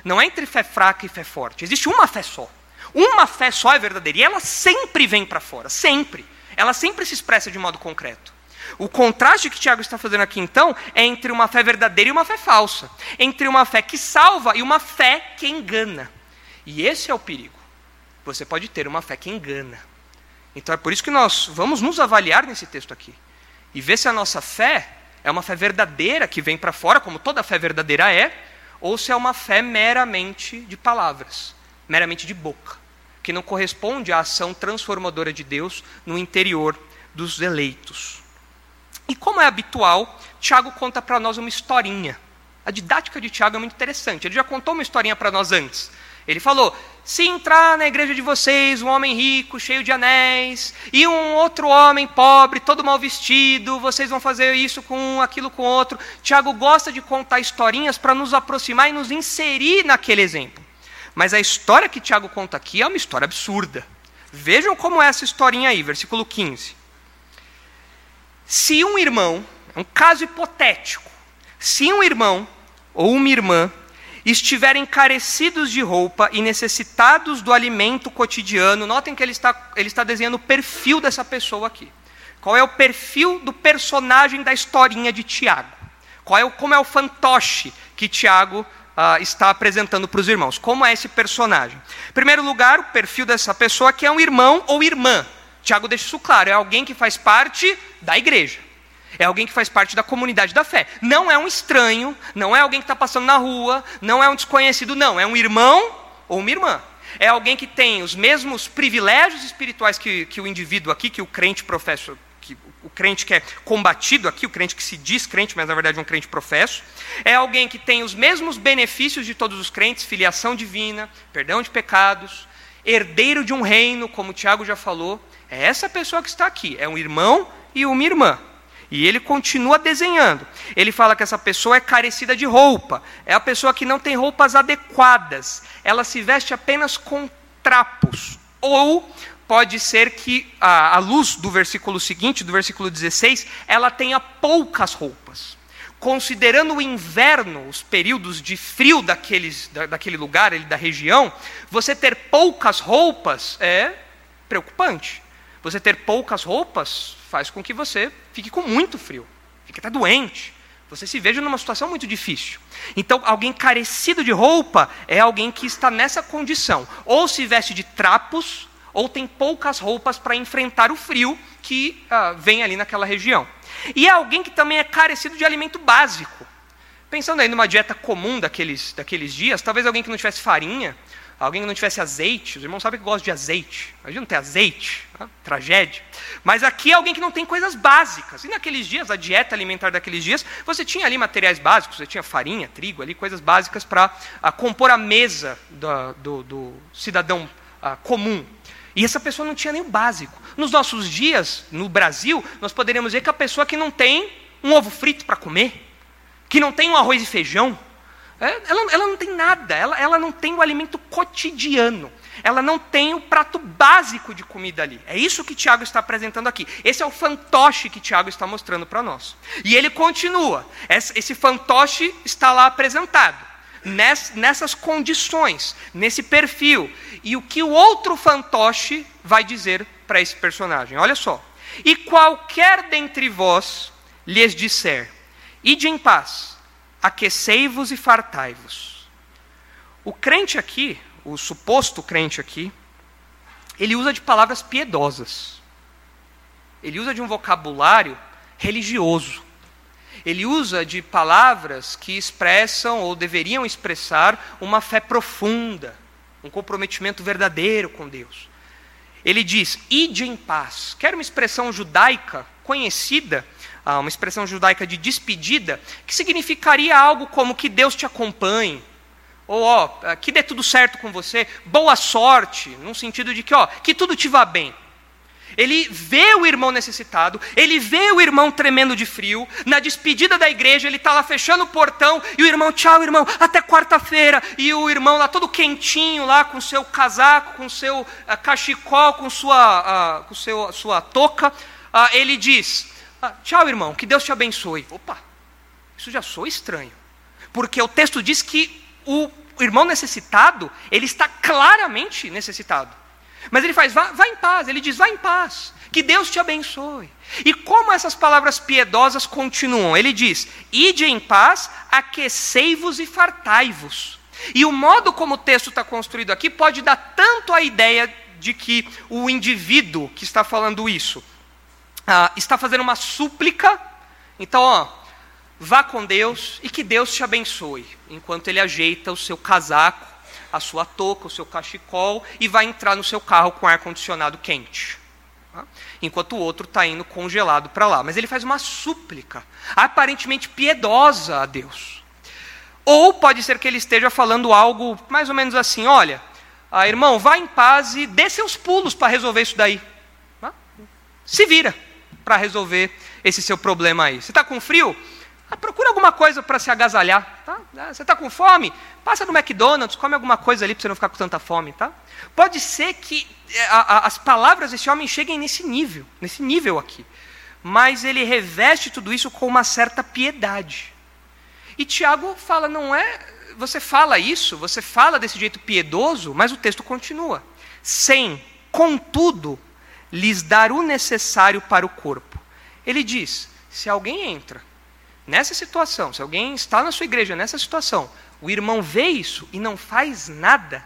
Não é entre fé fraca e fé forte. Existe uma fé só. Uma fé só é verdadeira e ela sempre vem para fora, sempre. Ela sempre se expressa de modo concreto. O contraste que Tiago está fazendo aqui, então, é entre uma fé verdadeira e uma fé falsa. Entre uma fé que salva e uma fé que engana. E esse é o perigo. Você pode ter uma fé que engana. Então é por isso que nós vamos nos avaliar nesse texto aqui. E ver se a nossa fé é uma fé verdadeira que vem para fora, como toda fé verdadeira é, ou se é uma fé meramente de palavras, meramente de boca que não corresponde à ação transformadora de Deus no interior dos eleitos. E como é habitual, Tiago conta para nós uma historinha. A didática de Tiago é muito interessante. Ele já contou uma historinha para nós antes. Ele falou: se entrar na igreja de vocês um homem rico, cheio de anéis, e um outro homem pobre, todo mal vestido, vocês vão fazer isso com um, aquilo com outro. Tiago gosta de contar historinhas para nos aproximar e nos inserir naquele exemplo. Mas a história que Tiago conta aqui é uma história absurda. Vejam como é essa historinha aí, versículo 15. Se um irmão, é um caso hipotético, se um irmão ou uma irmã estiverem carecidos de roupa e necessitados do alimento cotidiano, notem que ele está, ele está desenhando o perfil dessa pessoa aqui. Qual é o perfil do personagem da historinha de Tiago? Qual é o, como é o fantoche que Tiago uh, está apresentando para os irmãos? Como é esse personagem? Em primeiro lugar, o perfil dessa pessoa que é um irmão ou irmã. Tiago deixa isso claro, é alguém que faz parte da igreja. É alguém que faz parte da comunidade da fé. Não é um estranho, não é alguém que está passando na rua, não é um desconhecido, não. É um irmão ou uma irmã. É alguém que tem os mesmos privilégios espirituais que, que o indivíduo aqui, que o crente o crente que é combatido aqui, o crente que se diz crente, mas na verdade é um crente professo. É alguém que tem os mesmos benefícios de todos os crentes, filiação divina, perdão de pecados, herdeiro de um reino, como o Tiago já falou. É essa pessoa que está aqui, é um irmão e uma irmã. E ele continua desenhando. Ele fala que essa pessoa é carecida de roupa, é a pessoa que não tem roupas adequadas, ela se veste apenas com trapos. Ou pode ser que, à luz do versículo seguinte, do versículo 16, ela tenha poucas roupas. Considerando o inverno, os períodos de frio daqueles, da, daquele lugar, da região, você ter poucas roupas é preocupante. Você ter poucas roupas faz com que você fique com muito frio, fique até doente. Você se veja numa situação muito difícil. Então, alguém carecido de roupa é alguém que está nessa condição. Ou se veste de trapos, ou tem poucas roupas para enfrentar o frio que uh, vem ali naquela região. E é alguém que também é carecido de alimento básico. Pensando aí numa dieta comum daqueles, daqueles dias, talvez alguém que não tivesse farinha, alguém que não tivesse azeite, os irmãos sabem que gostam de azeite. Imagina não ter azeite, né? tragédia. Mas aqui é alguém que não tem coisas básicas. E naqueles dias, a dieta alimentar daqueles dias, você tinha ali materiais básicos, você tinha farinha, trigo, ali coisas básicas para compor a mesa do, do, do cidadão comum. E essa pessoa não tinha nem o básico. Nos nossos dias, no Brasil, nós poderíamos ver que a pessoa que não tem um ovo frito para comer, que não tem um arroz e feijão, é, ela, ela não tem nada, ela, ela não tem o alimento cotidiano, ela não tem o prato básico de comida ali. É isso que Tiago está apresentando aqui. Esse é o fantoche que Tiago está mostrando para nós. E ele continua, esse fantoche está lá apresentado, nessas condições, nesse perfil. E o que o outro fantoche vai dizer para esse personagem? Olha só. E qualquer dentre vós lhes disser, ide em paz aquecei-vos e fartai-vos. O crente aqui, o suposto crente aqui, ele usa de palavras piedosas. Ele usa de um vocabulário religioso. Ele usa de palavras que expressam ou deveriam expressar uma fé profunda, um comprometimento verdadeiro com Deus. Ele diz: ide em paz. Quer uma expressão judaica conhecida uma expressão judaica de despedida, que significaria algo como que Deus te acompanhe, ou ó, que dê tudo certo com você, boa sorte, num sentido de que ó, que tudo te vá bem. Ele vê o irmão necessitado, ele vê o irmão tremendo de frio. Na despedida da igreja, ele está lá fechando o portão e o irmão, tchau, irmão, até quarta-feira. E o irmão lá todo quentinho, lá com seu casaco, com seu uh, cachecol, com sua, uh, com seu, sua touca, uh, ele diz: tchau, irmão, que Deus te abençoe. Opa, isso já sou estranho. Porque o texto diz que o irmão necessitado, ele está claramente necessitado. Mas ele faz, vá, vá em paz, ele diz, vá em paz, que Deus te abençoe. E como essas palavras piedosas continuam? Ele diz: Ide em paz, aquecei-vos e fartai-vos. E o modo como o texto está construído aqui pode dar tanto a ideia de que o indivíduo que está falando isso ah, está fazendo uma súplica. Então, ó, vá com Deus e que Deus te abençoe, enquanto ele ajeita o seu casaco, a sua touca, o seu cachecol e vai entrar no seu carro com ar condicionado quente. Tá? Enquanto o outro está indo congelado para lá. Mas ele faz uma súplica, aparentemente piedosa a Deus. Ou pode ser que ele esteja falando algo mais ou menos assim: olha, ah, irmão, vá em paz e dê seus pulos para resolver isso daí. Tá? Se vira para resolver esse seu problema aí. Você está com frio? Ah, procura alguma coisa para se agasalhar. Tá? Ah, você está com fome? Passa no McDonald's, come alguma coisa ali para você não ficar com tanta fome. Tá? Pode ser que eh, a, a, as palavras desse homem cheguem nesse nível, nesse nível aqui. Mas ele reveste tudo isso com uma certa piedade. E Tiago fala, não é. Você fala isso, você fala desse jeito piedoso, mas o texto continua. Sem, contudo, lhes dar o necessário para o corpo. Ele diz: se alguém entra nessa situação, se alguém está na sua igreja nessa situação, o irmão vê isso e não faz nada,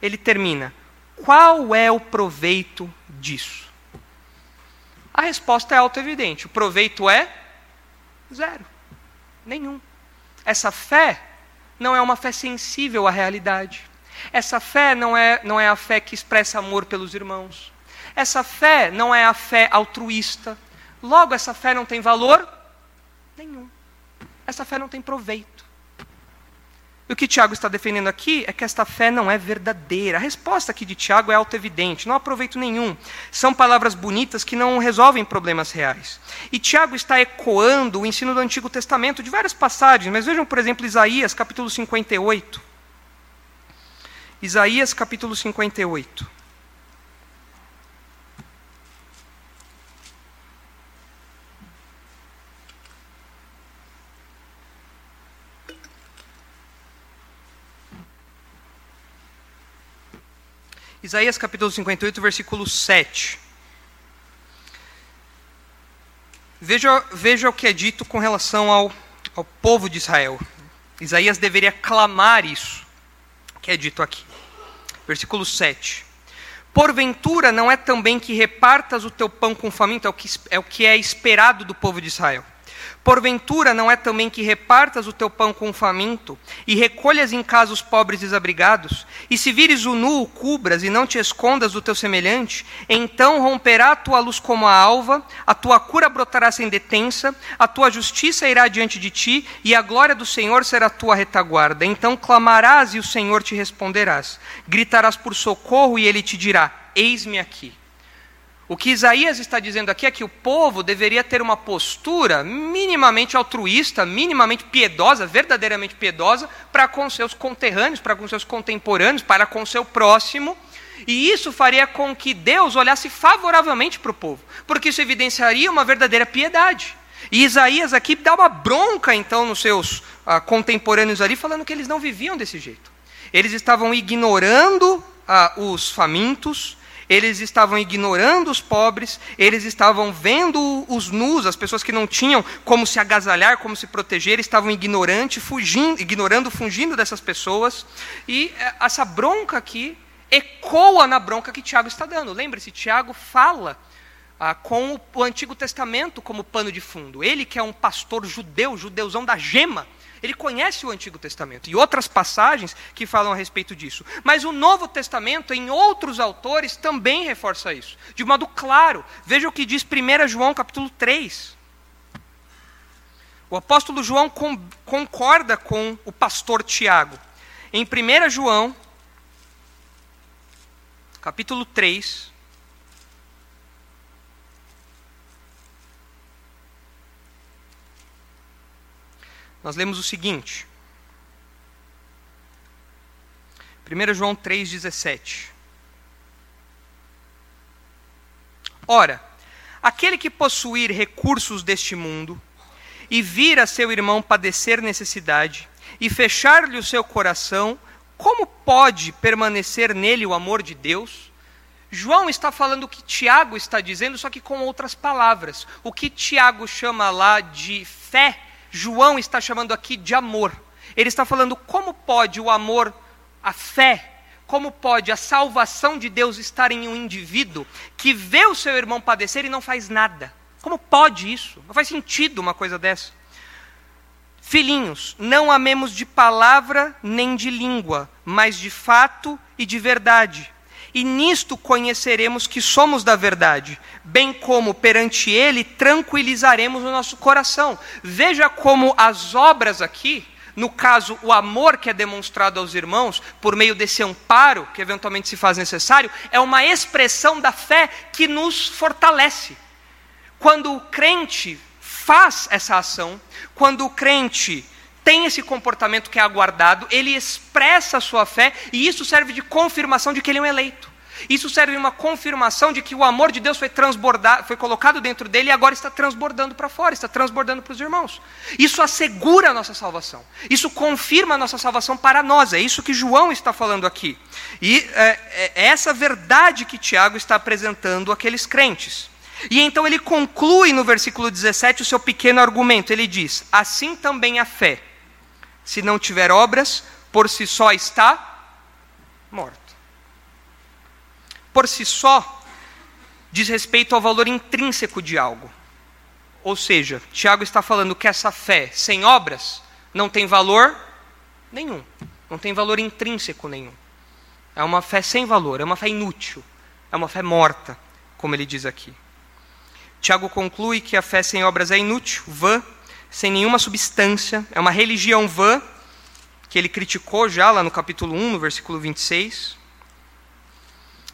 ele termina: qual é o proveito disso? A resposta é auto-evidente: o proveito é zero, nenhum. Essa fé não é uma fé sensível à realidade. Essa fé não é, não é a fé que expressa amor pelos irmãos. Essa fé não é a fé altruísta. Logo, essa fé não tem valor nenhum. Essa fé não tem proveito. E o que Tiago está defendendo aqui é que esta fé não é verdadeira. A resposta aqui de Tiago é auto-evidente, não há proveito nenhum. São palavras bonitas que não resolvem problemas reais. E Tiago está ecoando o ensino do Antigo Testamento de várias passagens, mas vejam, por exemplo, Isaías, capítulo 58. Isaías, capítulo 58. Isaías capítulo 58, versículo 7. Veja, veja o que é dito com relação ao, ao povo de Israel. Isaías deveria clamar isso, que é dito aqui. Versículo 7. Porventura não é também que repartas o teu pão com faminto, é o que é, o que é esperado do povo de Israel. Porventura não é também que repartas o teu pão com o faminto, e recolhas em casa os pobres desabrigados? E se vires o nu, o cubras, e não te escondas do teu semelhante? Então romperá a tua luz como a alva, a tua cura brotará sem detença, a tua justiça irá diante de ti, e a glória do Senhor será tua retaguarda. Então clamarás, e o Senhor te responderás. Gritarás por socorro, e ele te dirá: Eis-me aqui. O que Isaías está dizendo aqui é que o povo deveria ter uma postura minimamente altruísta, minimamente piedosa, verdadeiramente piedosa, para com seus conterrâneos, para com seus contemporâneos, para com seu próximo. E isso faria com que Deus olhasse favoravelmente para o povo, porque isso evidenciaria uma verdadeira piedade. E Isaías aqui dá uma bronca, então, nos seus ah, contemporâneos ali, falando que eles não viviam desse jeito. Eles estavam ignorando ah, os famintos, eles estavam ignorando os pobres, eles estavam vendo os nus, as pessoas que não tinham como se agasalhar, como se proteger, estavam ignorante, fugindo, ignorando, fugindo dessas pessoas. E eh, essa bronca aqui ecoa na bronca que Tiago está dando. Lembre-se, Tiago fala ah, com o Antigo Testamento como pano de fundo. Ele que é um pastor judeu, judeuzão da gema, ele conhece o Antigo Testamento e outras passagens que falam a respeito disso. Mas o Novo Testamento, em outros autores, também reforça isso. De modo claro. Veja o que diz 1 João capítulo 3. O apóstolo João com, concorda com o pastor Tiago. Em 1 João, capítulo 3, nós lemos o seguinte. 1 João 3,17. Ora, aquele que possuir recursos deste mundo e vir a seu irmão padecer necessidade e fechar-lhe o seu coração, como pode permanecer nele o amor de Deus? João está falando o que Tiago está dizendo, só que com outras palavras. O que Tiago chama lá de fé João está chamando aqui de amor. Ele está falando como pode o amor, a fé, como pode a salvação de Deus estar em um indivíduo que vê o seu irmão padecer e não faz nada. Como pode isso? Não faz sentido uma coisa dessa. Filhinhos, não amemos de palavra nem de língua, mas de fato e de verdade e nisto conheceremos que somos da verdade, bem como perante Ele tranquilizaremos o nosso coração. Veja como as obras aqui, no caso, o amor que é demonstrado aos irmãos, por meio desse amparo que eventualmente se faz necessário, é uma expressão da fé que nos fortalece. Quando o crente faz essa ação, quando o crente tem esse comportamento que é aguardado, ele expressa a sua fé e isso serve de confirmação de que ele é um eleito. Isso serve uma confirmação de que o amor de Deus foi transbordado, foi colocado dentro dele e agora está transbordando para fora, está transbordando para os irmãos. Isso assegura a nossa salvação. Isso confirma a nossa salvação para nós. É isso que João está falando aqui. E é, é essa verdade que Tiago está apresentando àqueles crentes. E então ele conclui no versículo 17 o seu pequeno argumento. Ele diz: Assim também a fé, se não tiver obras, por si só está morta. Por si só, diz respeito ao valor intrínseco de algo. Ou seja, Tiago está falando que essa fé sem obras não tem valor nenhum, não tem valor intrínseco nenhum. É uma fé sem valor, é uma fé inútil, é uma fé morta, como ele diz aqui. Tiago conclui que a fé sem obras é inútil, vã, sem nenhuma substância, é uma religião vã, que ele criticou já lá no capítulo 1, no versículo 26,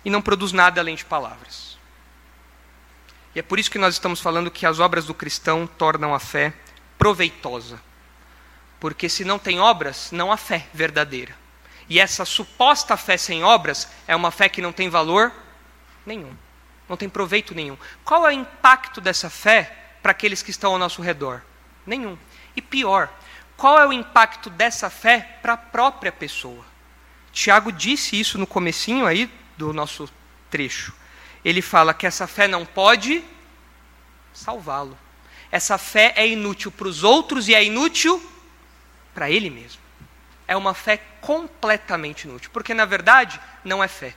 e não produz nada além de palavras. E é por isso que nós estamos falando que as obras do cristão tornam a fé proveitosa. Porque se não tem obras, não há fé verdadeira. E essa suposta fé sem obras é uma fé que não tem valor nenhum não tem proveito nenhum. Qual é o impacto dessa fé para aqueles que estão ao nosso redor? Nenhum. E pior, qual é o impacto dessa fé para a própria pessoa? Tiago disse isso no comecinho aí do nosso trecho. Ele fala que essa fé não pode salvá-lo. Essa fé é inútil para os outros e é inútil para ele mesmo. É uma fé completamente inútil, porque na verdade não é fé.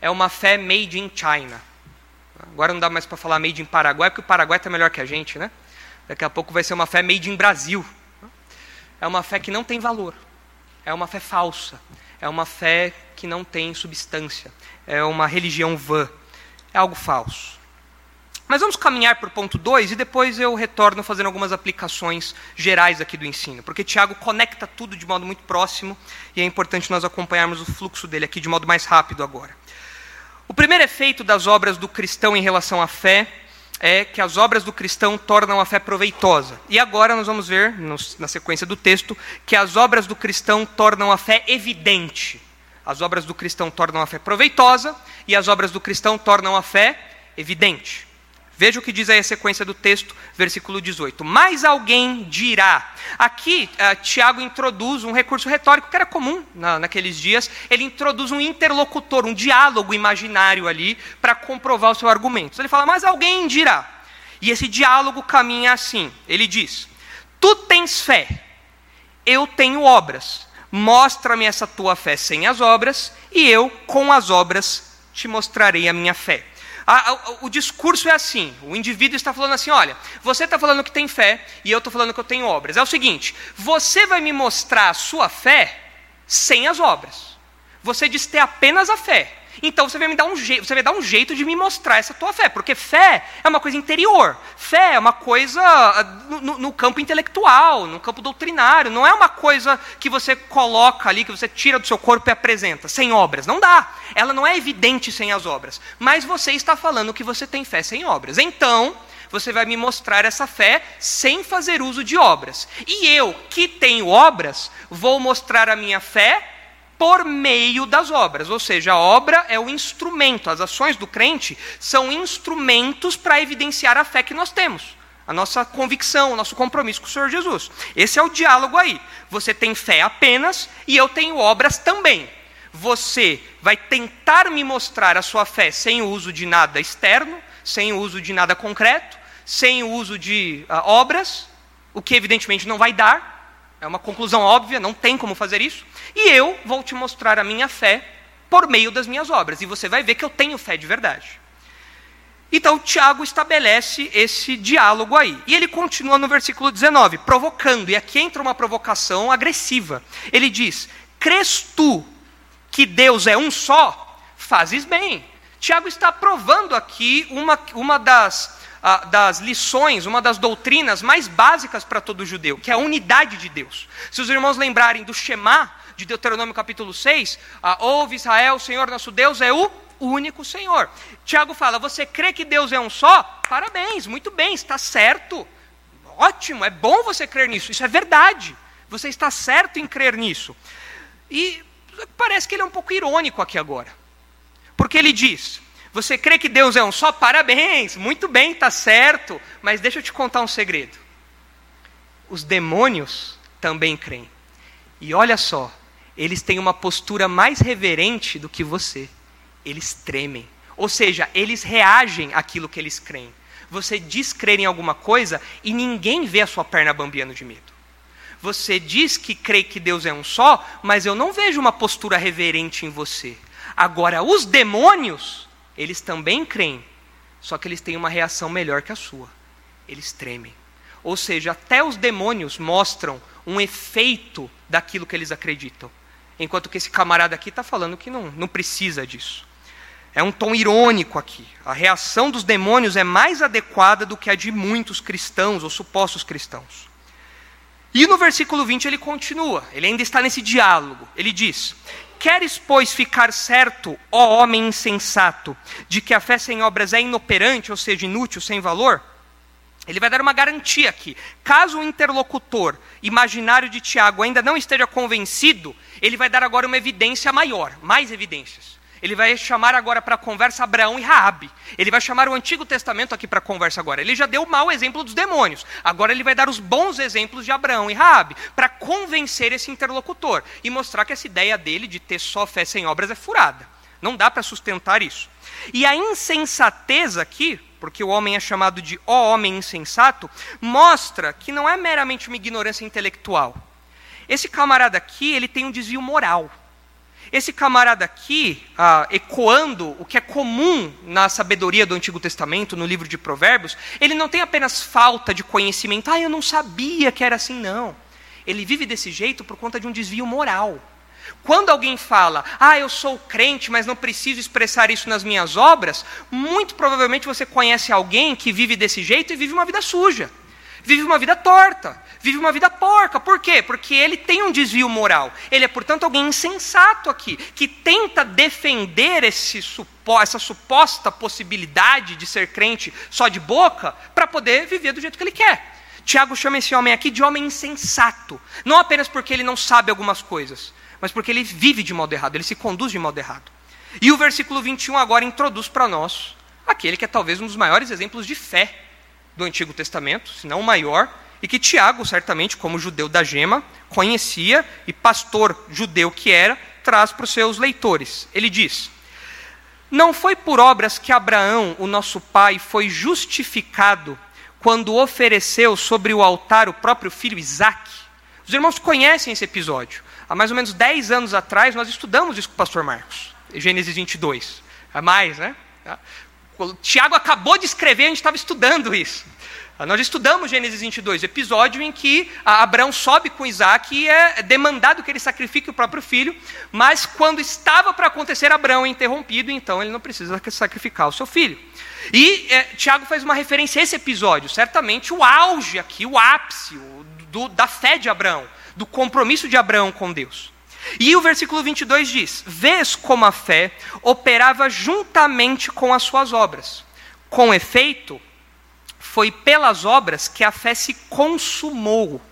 É uma fé made in China. Agora não dá mais para falar made in Paraguai, porque o Paraguai está melhor que a gente, né? Daqui a pouco vai ser uma fé made in Brasil. É uma fé que não tem valor. É uma fé falsa. É uma fé que não tem substância. É uma religião vã. É algo falso. Mas vamos caminhar para o ponto 2 e depois eu retorno fazendo algumas aplicações gerais aqui do ensino, porque Tiago conecta tudo de modo muito próximo e é importante nós acompanharmos o fluxo dele aqui de modo mais rápido agora. O primeiro efeito das obras do cristão em relação à fé é que as obras do cristão tornam a fé proveitosa. E agora nós vamos ver, na sequência do texto, que as obras do cristão tornam a fé evidente. As obras do cristão tornam a fé proveitosa e as obras do cristão tornam a fé evidente. Veja o que diz aí a sequência do texto, versículo 18. Mas alguém dirá. Aqui, uh, Tiago introduz um recurso retórico que era comum na, naqueles dias. Ele introduz um interlocutor, um diálogo imaginário ali, para comprovar o seu argumento. Ele fala, mas alguém dirá. E esse diálogo caminha assim: ele diz, Tu tens fé, eu tenho obras. Mostra-me essa tua fé sem as obras, e eu, com as obras, te mostrarei a minha fé. A, a, o discurso é assim: o indivíduo está falando assim, olha, você está falando que tem fé e eu estou falando que eu tenho obras. É o seguinte: você vai me mostrar a sua fé sem as obras. Você diz ter apenas a fé. Então você vai me dar um jeito, você vai dar um jeito de me mostrar essa tua fé, porque fé é uma coisa interior. Fé é uma coisa ah, no, no, campo intelectual, no campo doutrinário. Não é uma coisa que você coloca ali, que você tira do seu corpo e apresenta, sem obras. Não dá. Ela não é evidente sem as obras. Mas você está falando que você tem fé sem obras. Então você vai me mostrar essa fé sem fazer uso de obras. E eu, que tenho obras, vou mostrar a minha fé por meio das obras. Ou seja, a obra é o instrumento, as ações do crente são instrumentos para evidenciar a fé que nós temos. A nossa convicção, o nosso compromisso com o Senhor Jesus. Esse é o diálogo aí. Você tem fé apenas e eu tenho obras também. Você vai tentar me mostrar a sua fé sem o uso de nada externo, sem o uso de nada concreto, sem o uso de uh, obras, o que evidentemente não vai dar, é uma conclusão óbvia, não tem como fazer isso. E eu vou te mostrar a minha fé por meio das minhas obras. E você vai ver que eu tenho fé de verdade. Então, Tiago estabelece esse diálogo aí. E ele continua no versículo 19, provocando. E aqui entra uma provocação agressiva. Ele diz: Crês tu que Deus é um só? Fazes bem. Tiago está provando aqui uma, uma das das lições, uma das doutrinas mais básicas para todo judeu, que é a unidade de Deus. Se os irmãos lembrarem do Shema, de Deuteronômio capítulo 6, ouve Israel, o Senhor nosso Deus é o único Senhor. Tiago fala: Você crê que Deus é um só? Parabéns, muito bem, está certo. Ótimo, é bom você crer nisso, isso é verdade. Você está certo em crer nisso. E parece que ele é um pouco irônico aqui agora. Porque ele diz: você crê que Deus é um só? Parabéns, muito bem, está certo. Mas deixa eu te contar um segredo. Os demônios também creem. E olha só, eles têm uma postura mais reverente do que você. Eles tremem. Ou seja, eles reagem àquilo que eles creem. Você diz crer em alguma coisa e ninguém vê a sua perna bambiando de medo. Você diz que crê que Deus é um só, mas eu não vejo uma postura reverente em você. Agora, os demônios, eles também creem, só que eles têm uma reação melhor que a sua. Eles tremem. Ou seja, até os demônios mostram um efeito daquilo que eles acreditam. Enquanto que esse camarada aqui está falando que não, não precisa disso. É um tom irônico aqui. A reação dos demônios é mais adequada do que a de muitos cristãos ou supostos cristãos. E no versículo 20 ele continua, ele ainda está nesse diálogo. Ele diz: Queres, pois, ficar certo, ó homem insensato, de que a fé sem obras é inoperante, ou seja, inútil, sem valor? Ele vai dar uma garantia aqui. Caso o interlocutor imaginário de Tiago ainda não esteja convencido, ele vai dar agora uma evidência maior, mais evidências. Ele vai chamar agora para conversa Abraão e Raabe. Ele vai chamar o Antigo Testamento aqui para conversa agora. Ele já deu o mau exemplo dos demônios. Agora ele vai dar os bons exemplos de Abraão e Raabe para convencer esse interlocutor e mostrar que essa ideia dele de ter só fé sem obras é furada. Não dá para sustentar isso. E a insensatez aqui, porque o homem é chamado de ó homem insensato, mostra que não é meramente uma ignorância intelectual. Esse camarada aqui, ele tem um desvio moral. Esse camarada aqui, ah, ecoando o que é comum na sabedoria do Antigo Testamento, no livro de Provérbios, ele não tem apenas falta de conhecimento, ah, eu não sabia que era assim, não. Ele vive desse jeito por conta de um desvio moral. Quando alguém fala, ah, eu sou crente, mas não preciso expressar isso nas minhas obras, muito provavelmente você conhece alguém que vive desse jeito e vive uma vida suja vive uma vida torta, vive uma vida porca. Por quê? Porque ele tem um desvio moral. Ele é, portanto, alguém insensato aqui, que tenta defender esse, essa suposta possibilidade de ser crente só de boca, para poder viver do jeito que ele quer. Tiago chama esse homem aqui de homem insensato. Não apenas porque ele não sabe algumas coisas, mas porque ele vive de modo errado, ele se conduz de modo errado. E o versículo 21 agora introduz para nós aquele que é talvez um dos maiores exemplos de fé do Antigo Testamento, se não o maior, e que Tiago, certamente, como judeu da gema, conhecia e pastor judeu que era, traz para os seus leitores. Ele diz: Não foi por obras que Abraão, o nosso pai, foi justificado quando ofereceu sobre o altar o próprio filho Isaque. Os irmãos conhecem esse episódio. Há mais ou menos 10 anos atrás, nós estudamos isso com o pastor Marcos, Gênesis 22. É mais, né? O Tiago acabou de escrever, a gente estava estudando isso. Nós estudamos Gênesis 22, episódio em que Abraão sobe com Isaac e é demandado que ele sacrifique o próprio filho, mas quando estava para acontecer, Abraão é interrompido, então ele não precisa sacrificar o seu filho. E é, Tiago faz uma referência a esse episódio, certamente o auge aqui, o ápice o, do, da fé de Abraão, do compromisso de Abraão com Deus. E o versículo 22 diz: Vês como a fé operava juntamente com as suas obras. Com efeito, foi pelas obras que a fé se consumou.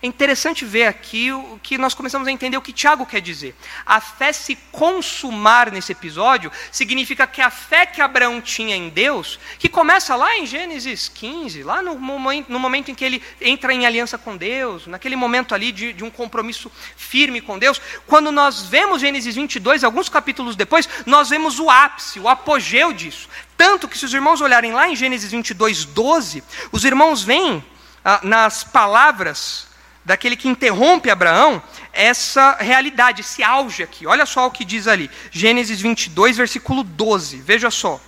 É interessante ver aqui o que nós começamos a entender o que Tiago quer dizer. A fé se consumar nesse episódio significa que a fé que Abraão tinha em Deus, que começa lá em Gênesis 15, lá no momento, no momento em que ele entra em aliança com Deus, naquele momento ali de, de um compromisso firme com Deus, quando nós vemos Gênesis 22, alguns capítulos depois, nós vemos o ápice, o apogeu disso. Tanto que, se os irmãos olharem lá em Gênesis 22, 12, os irmãos veem ah, nas palavras daquele que interrompe Abraão, essa realidade, esse auge aqui. Olha só o que diz ali, Gênesis 22, versículo 12. Veja só.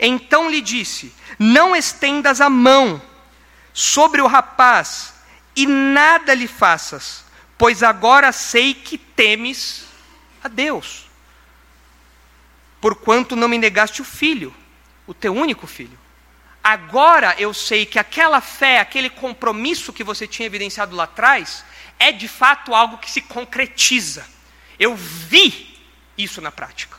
Então lhe disse: Não estendas a mão sobre o rapaz e nada lhe faças, pois agora sei que temes a Deus, porquanto não me negaste o filho, o teu único filho. Agora eu sei que aquela fé, aquele compromisso que você tinha evidenciado lá atrás, é de fato algo que se concretiza. Eu vi isso na prática.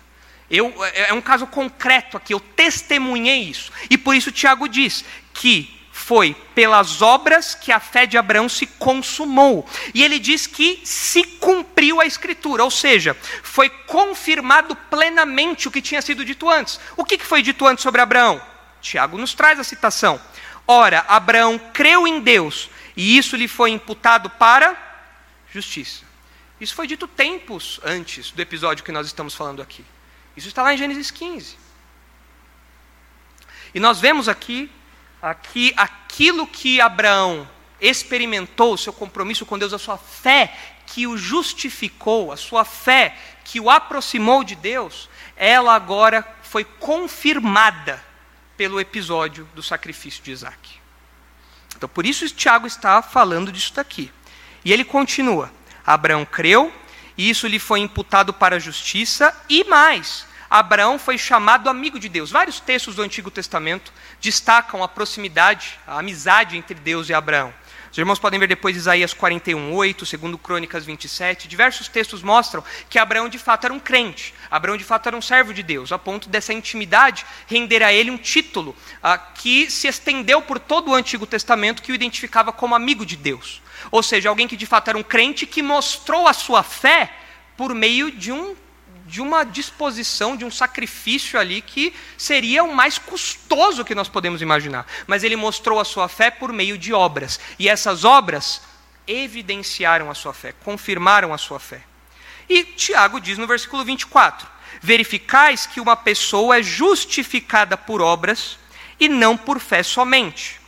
Eu, é, é um caso concreto aqui, eu testemunhei isso. E por isso Tiago diz que foi pelas obras que a fé de Abraão se consumou. E ele diz que se cumpriu a escritura, ou seja, foi confirmado plenamente o que tinha sido dito antes. O que foi dito antes sobre Abraão? Tiago nos traz a citação. Ora, Abraão creu em Deus e isso lhe foi imputado para justiça. Isso foi dito tempos antes do episódio que nós estamos falando aqui. Isso está lá em Gênesis 15. E nós vemos aqui que aquilo que Abraão experimentou, o seu compromisso com Deus, a sua fé que o justificou, a sua fé que o aproximou de Deus, ela agora foi confirmada pelo episódio do sacrifício de Isaac. Então, por isso Tiago está falando disso daqui. E ele continua: Abraão creu, e isso lhe foi imputado para a justiça, e mais, Abraão foi chamado amigo de Deus. Vários textos do Antigo Testamento destacam a proximidade, a amizade entre Deus e Abraão. Os irmãos podem ver depois Isaías 41, 8, segundo Crônicas 27. Diversos textos mostram que Abraão de fato era um crente. Abraão de fato era um servo de Deus, a ponto dessa intimidade render a ele um título ah, que se estendeu por todo o Antigo Testamento que o identificava como amigo de Deus. Ou seja, alguém que de fato era um crente que mostrou a sua fé por meio de um de uma disposição, de um sacrifício ali que seria o mais custoso que nós podemos imaginar. Mas ele mostrou a sua fé por meio de obras. E essas obras evidenciaram a sua fé, confirmaram a sua fé. E Tiago diz no versículo 24: Verificais que uma pessoa é justificada por obras e não por fé somente.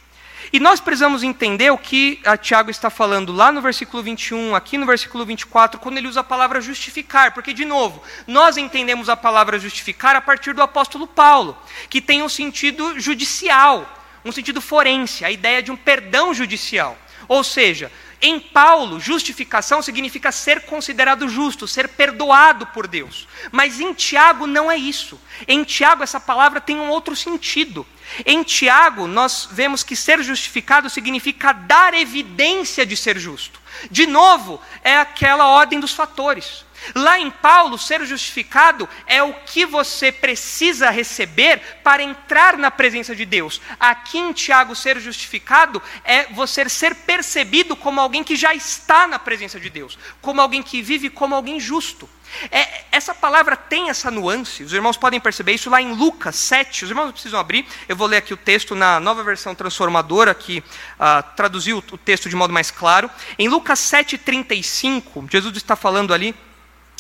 E nós precisamos entender o que Tiago está falando lá no versículo 21, aqui no versículo 24, quando ele usa a palavra justificar, porque, de novo, nós entendemos a palavra justificar a partir do apóstolo Paulo, que tem um sentido judicial, um sentido forense, a ideia de um perdão judicial. Ou seja, em Paulo, justificação significa ser considerado justo, ser perdoado por Deus. Mas em Tiago não é isso. Em Tiago, essa palavra tem um outro sentido. Em Tiago, nós vemos que ser justificado significa dar evidência de ser justo. De novo, é aquela ordem dos fatores. Lá em Paulo, ser justificado é o que você precisa receber para entrar na presença de Deus. Aqui em Tiago, ser justificado é você ser percebido como alguém que já está na presença de Deus, como alguém que vive como alguém justo. É, essa palavra tem essa nuance, os irmãos podem perceber isso lá em Lucas 7. Os irmãos precisam abrir, eu vou ler aqui o texto na nova versão transformadora, que uh, traduziu o texto de modo mais claro. Em Lucas 7,35, Jesus está falando ali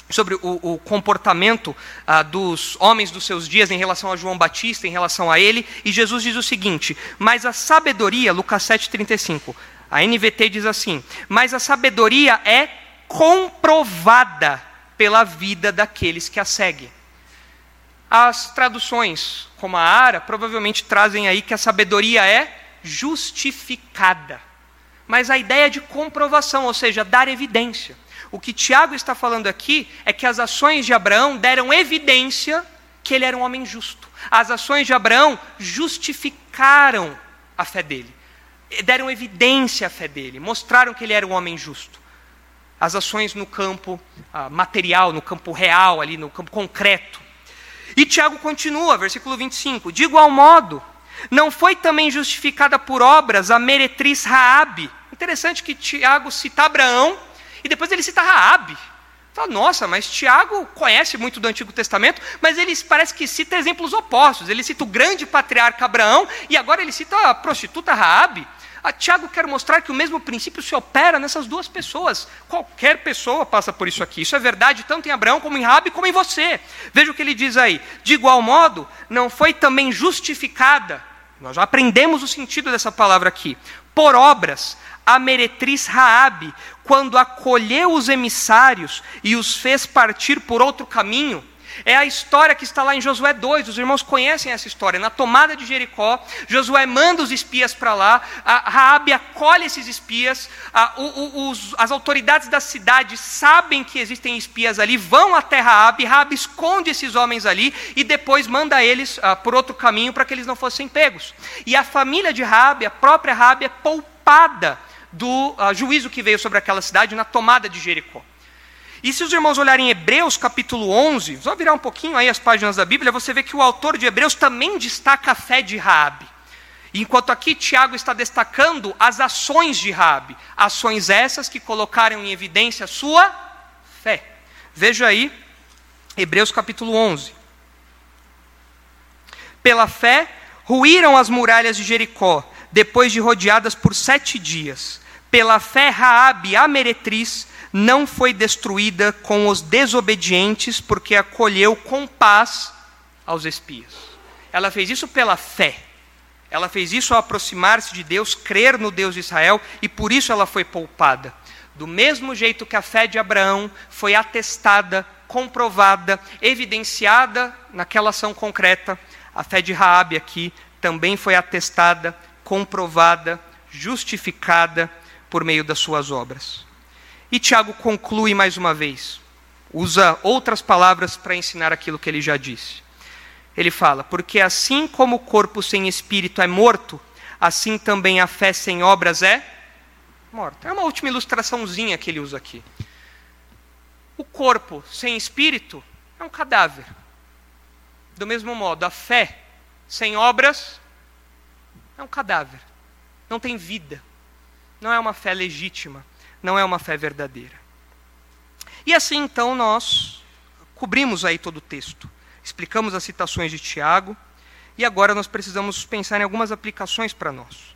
sobre o, o comportamento ah, dos homens dos seus dias em relação a João Batista, em relação a ele, e Jesus diz o seguinte: Mas a sabedoria, Lucas 7,35, a NVT diz assim: Mas a sabedoria é comprovada pela vida daqueles que a seguem. As traduções, como a Ara, provavelmente trazem aí que a sabedoria é justificada. Mas a ideia de comprovação, ou seja, dar evidência. O que Tiago está falando aqui é que as ações de Abraão deram evidência que ele era um homem justo. As ações de Abraão justificaram a fé dele, deram evidência à fé dele, mostraram que ele era um homem justo. As ações no campo ah, material, no campo real, ali no campo concreto. E Tiago continua, versículo 25: De igual modo, não foi também justificada por obras a meretriz Raabe. Interessante que Tiago cita Abraão e depois ele cita Raabe. Fala, nossa, mas Tiago conhece muito do Antigo Testamento, mas ele parece que cita exemplos opostos. Ele cita o grande patriarca Abraão e agora ele cita a prostituta Raabe. A Tiago quer mostrar que o mesmo princípio se opera nessas duas pessoas. Qualquer pessoa passa por isso aqui. Isso é verdade tanto em Abraão como em Raabe como em você. Veja o que ele diz aí. De igual modo, não foi também justificada. Nós já aprendemos o sentido dessa palavra aqui. Por obras, a meretriz Raabe, quando acolheu os emissários e os fez partir por outro caminho. É a história que está lá em Josué 2, os irmãos conhecem essa história. Na tomada de Jericó, Josué manda os espias para lá, a Raabe acolhe esses espias, a, o, os, as autoridades da cidade sabem que existem espias ali, vão até Raabe, Raabe esconde esses homens ali e depois manda eles a, por outro caminho para que eles não fossem pegos. E a família de Raabe, a própria Raabe, é poupada do uh, juízo que veio sobre aquela cidade na tomada de Jericó. E se os irmãos olharem Hebreus capítulo 11, só virar um pouquinho aí as páginas da Bíblia, você vê que o autor de Hebreus também destaca a fé de Raabe. Enquanto aqui Tiago está destacando as ações de Raabe, ações essas que colocaram em evidência a sua fé. Veja aí Hebreus capítulo 11. Pela fé ruíram as muralhas de Jericó, depois de rodeadas por sete dias. Pela fé, Raabe, a meretriz, não foi destruída com os desobedientes, porque acolheu com paz aos espias. Ela fez isso pela fé. Ela fez isso ao aproximar-se de Deus, crer no Deus de Israel, e por isso ela foi poupada. Do mesmo jeito que a fé de Abraão foi atestada, comprovada, evidenciada naquela ação concreta, a fé de Raabe aqui também foi atestada, comprovada, justificada por meio das suas obras. E Tiago conclui mais uma vez, usa outras palavras para ensinar aquilo que ele já disse. Ele fala: Porque assim como o corpo sem espírito é morto, assim também a fé sem obras é morta. É uma última ilustraçãozinha que ele usa aqui. O corpo sem espírito é um cadáver. Do mesmo modo, a fé sem obras é um cadáver. Não tem vida. Não é uma fé legítima. Não é uma fé verdadeira. E assim então nós cobrimos aí todo o texto explicamos as citações de Tiago, e agora nós precisamos pensar em algumas aplicações para nós.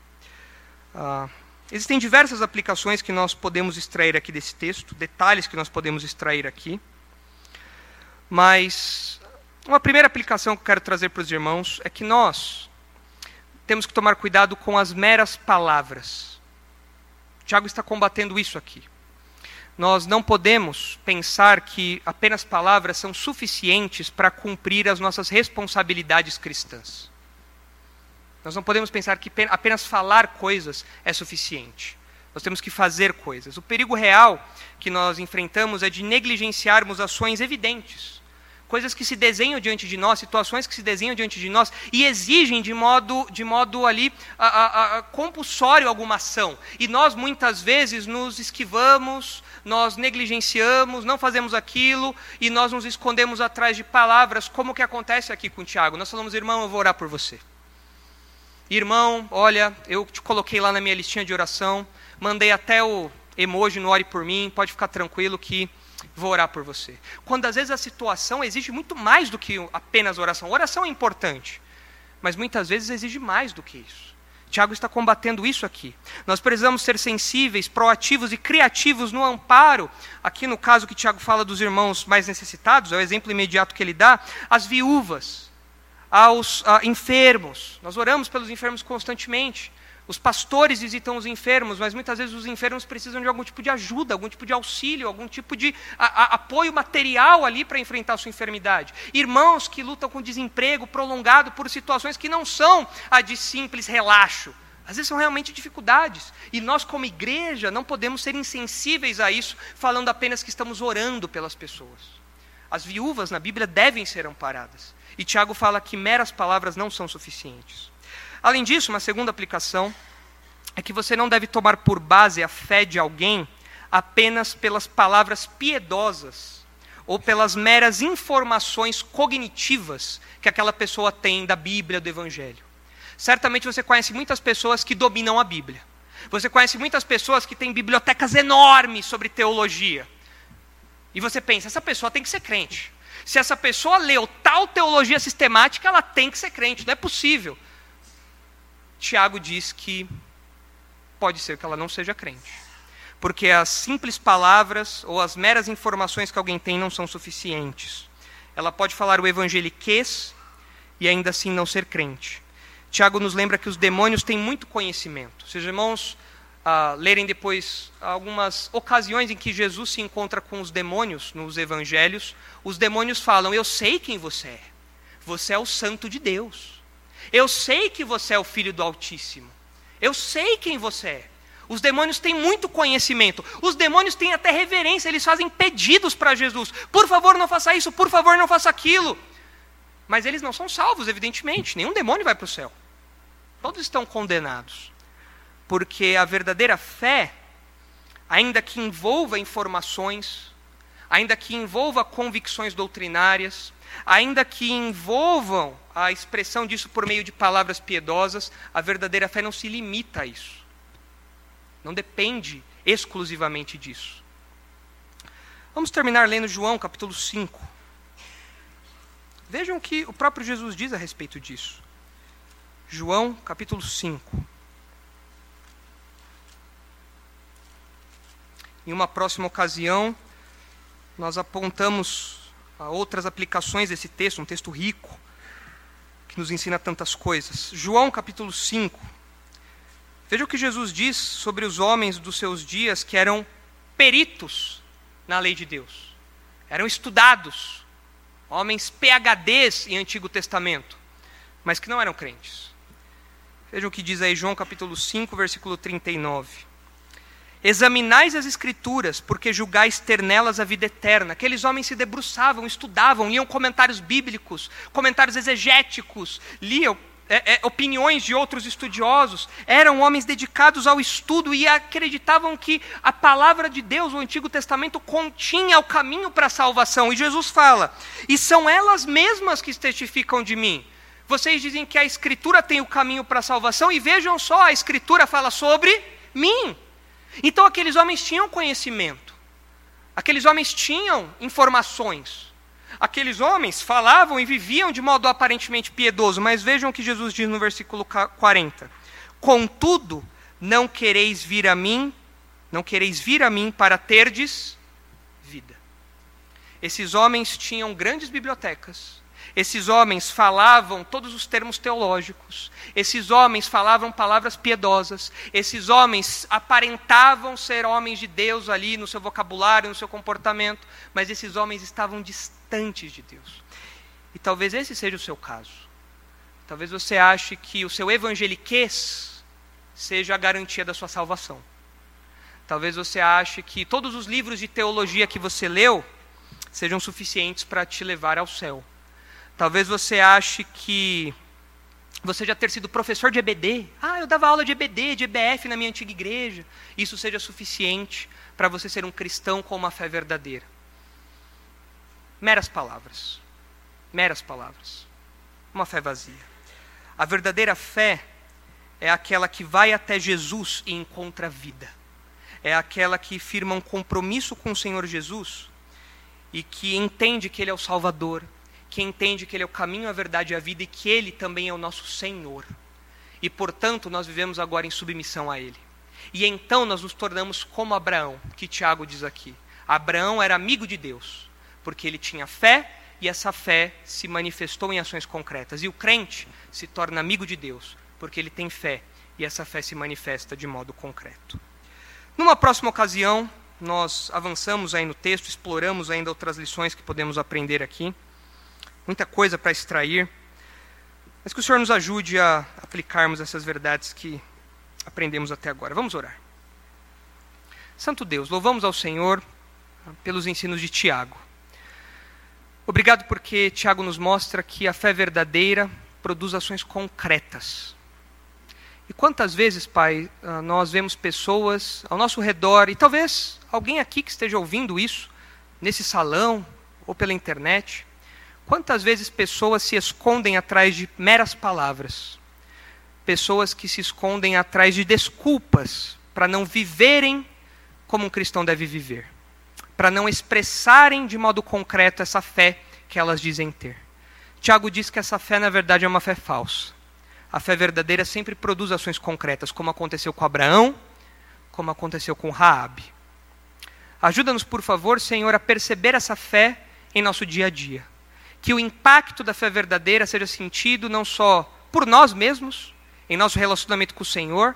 Ah, existem diversas aplicações que nós podemos extrair aqui desse texto, detalhes que nós podemos extrair aqui, mas uma primeira aplicação que eu quero trazer para os irmãos é que nós temos que tomar cuidado com as meras palavras. Tiago está combatendo isso aqui. Nós não podemos pensar que apenas palavras são suficientes para cumprir as nossas responsabilidades cristãs. Nós não podemos pensar que apenas falar coisas é suficiente. Nós temos que fazer coisas. O perigo real que nós enfrentamos é de negligenciarmos ações evidentes coisas que se desenham diante de nós, situações que se desenham diante de nós e exigem de modo, de modo ali a, a, a, compulsório alguma ação. E nós muitas vezes nos esquivamos, nós negligenciamos, não fazemos aquilo e nós nos escondemos atrás de palavras, como que acontece aqui com o Tiago. Nós falamos, irmão, eu vou orar por você. Irmão, olha, eu te coloquei lá na minha listinha de oração, mandei até o emoji no Ore por mim, pode ficar tranquilo que vou orar por você. Quando às vezes a situação exige muito mais do que apenas oração. Oração é importante, mas muitas vezes exige mais do que isso. Tiago está combatendo isso aqui. Nós precisamos ser sensíveis, proativos e criativos no amparo. Aqui no caso que Tiago fala dos irmãos mais necessitados, é o exemplo imediato que ele dá, às viúvas, aos uh, enfermos. Nós oramos pelos enfermos constantemente. Os pastores visitam os enfermos, mas muitas vezes os enfermos precisam de algum tipo de ajuda, algum tipo de auxílio, algum tipo de a, a, apoio material ali para enfrentar a sua enfermidade. Irmãos que lutam com desemprego prolongado por situações que não são a de simples relaxo. Às vezes são realmente dificuldades. E nós, como igreja, não podemos ser insensíveis a isso, falando apenas que estamos orando pelas pessoas. As viúvas na Bíblia devem ser amparadas. E Tiago fala que meras palavras não são suficientes. Além disso, uma segunda aplicação é que você não deve tomar por base a fé de alguém apenas pelas palavras piedosas ou pelas meras informações cognitivas que aquela pessoa tem da Bíblia, do Evangelho. Certamente você conhece muitas pessoas que dominam a Bíblia. Você conhece muitas pessoas que têm bibliotecas enormes sobre teologia. E você pensa, essa pessoa tem que ser crente. Se essa pessoa leu tal teologia sistemática, ela tem que ser crente. Não é possível. Tiago diz que pode ser que ela não seja crente. Porque as simples palavras ou as meras informações que alguém tem não são suficientes. Ela pode falar o evangeliquez e ainda assim não ser crente. Tiago nos lembra que os demônios têm muito conhecimento. Se os irmãos ah, lerem depois algumas ocasiões em que Jesus se encontra com os demônios nos evangelhos, os demônios falam: Eu sei quem você é. Você é o santo de Deus. Eu sei que você é o filho do Altíssimo. Eu sei quem você é. Os demônios têm muito conhecimento. Os demônios têm até reverência, eles fazem pedidos para Jesus. Por favor, não faça isso, por favor, não faça aquilo. Mas eles não são salvos, evidentemente. Nenhum demônio vai para o céu. Todos estão condenados. Porque a verdadeira fé, ainda que envolva informações, ainda que envolva convicções doutrinárias, ainda que envolvam a expressão disso por meio de palavras piedosas, a verdadeira fé não se limita a isso. Não depende exclusivamente disso. Vamos terminar lendo João capítulo 5. Vejam o que o próprio Jesus diz a respeito disso. João capítulo 5. Em uma próxima ocasião, nós apontamos outras aplicações desse texto, um texto rico que nos ensina tantas coisas. João capítulo 5. Veja o que Jesus diz sobre os homens dos seus dias que eram peritos na lei de Deus. Eram estudados, homens PHDs em Antigo Testamento, mas que não eram crentes. Veja o que diz aí João capítulo 5, versículo 39. Examinais as Escrituras, porque julgais ter nelas a vida eterna. Aqueles homens se debruçavam, estudavam, liam comentários bíblicos, comentários exegéticos, liam é, é, opiniões de outros estudiosos, eram homens dedicados ao estudo e acreditavam que a palavra de Deus, o Antigo Testamento, continha o caminho para a salvação. E Jesus fala: e são elas mesmas que testificam de mim. Vocês dizem que a Escritura tem o caminho para a salvação, e vejam só, a Escritura fala sobre mim. Então aqueles homens tinham conhecimento, aqueles homens tinham informações, aqueles homens falavam e viviam de modo aparentemente piedoso, mas vejam o que Jesus diz no versículo 40: Contudo, não quereis vir a mim, não quereis vir a mim para terdes vida. Esses homens tinham grandes bibliotecas, esses homens falavam todos os termos teológicos, esses homens falavam palavras piedosas, esses homens aparentavam ser homens de Deus ali no seu vocabulário, no seu comportamento, mas esses homens estavam distantes de Deus. E talvez esse seja o seu caso. Talvez você ache que o seu evangeliquez seja a garantia da sua salvação. Talvez você ache que todos os livros de teologia que você leu sejam suficientes para te levar ao céu. Talvez você ache que você já ter sido professor de EBD. Ah, eu dava aula de EBD, de EBF na minha antiga igreja. Isso seja suficiente para você ser um cristão com uma fé verdadeira. Meras palavras. Meras palavras. Uma fé vazia. A verdadeira fé é aquela que vai até Jesus e encontra vida. É aquela que firma um compromisso com o Senhor Jesus e que entende que Ele é o Salvador, que entende que Ele é o caminho, a verdade e a vida e que Ele também é o nosso Senhor. E, portanto, nós vivemos agora em submissão a Ele. E então nós nos tornamos como Abraão, que Tiago diz aqui. Abraão era amigo de Deus, porque ele tinha fé e essa fé se manifestou em ações concretas. E o crente se torna amigo de Deus, porque ele tem fé e essa fé se manifesta de modo concreto. Numa próxima ocasião, nós avançamos aí no texto, exploramos ainda outras lições que podemos aprender aqui muita coisa para extrair, mas que o Senhor nos ajude a aplicarmos essas verdades que aprendemos até agora. Vamos orar. Santo Deus, louvamos ao Senhor pelos ensinos de Tiago. Obrigado porque Tiago nos mostra que a fé verdadeira produz ações concretas. E quantas vezes, Pai, ah, nós vemos pessoas ao nosso redor, e talvez alguém aqui que esteja ouvindo isso, nesse salão ou pela internet, Quantas vezes pessoas se escondem atrás de meras palavras? Pessoas que se escondem atrás de desculpas para não viverem como um cristão deve viver, para não expressarem de modo concreto essa fé que elas dizem ter. Tiago diz que essa fé, na verdade, é uma fé falsa. A fé verdadeira sempre produz ações concretas, como aconteceu com Abraão, como aconteceu com Raabe. Ajuda-nos, por favor, Senhor, a perceber essa fé em nosso dia a dia que o impacto da fé verdadeira seja sentido não só por nós mesmos, em nosso relacionamento com o Senhor,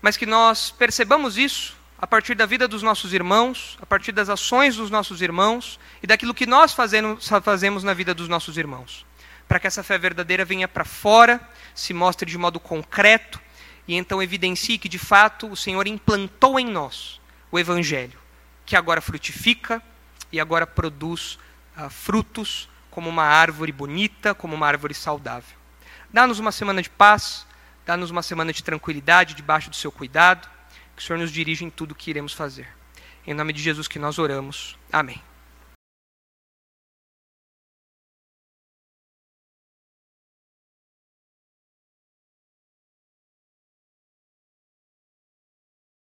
mas que nós percebamos isso a partir da vida dos nossos irmãos, a partir das ações dos nossos irmãos e daquilo que nós fazemos, fazemos na vida dos nossos irmãos. Para que essa fé verdadeira venha para fora, se mostre de modo concreto e então evidencie que de fato o Senhor implantou em nós o Evangelho, que agora frutifica e agora produz uh, frutos como uma árvore bonita, como uma árvore saudável. Dá-nos uma semana de paz, dá-nos uma semana de tranquilidade debaixo do seu cuidado, que o Senhor nos dirija em tudo que iremos fazer. Em nome de Jesus que nós oramos. Amém.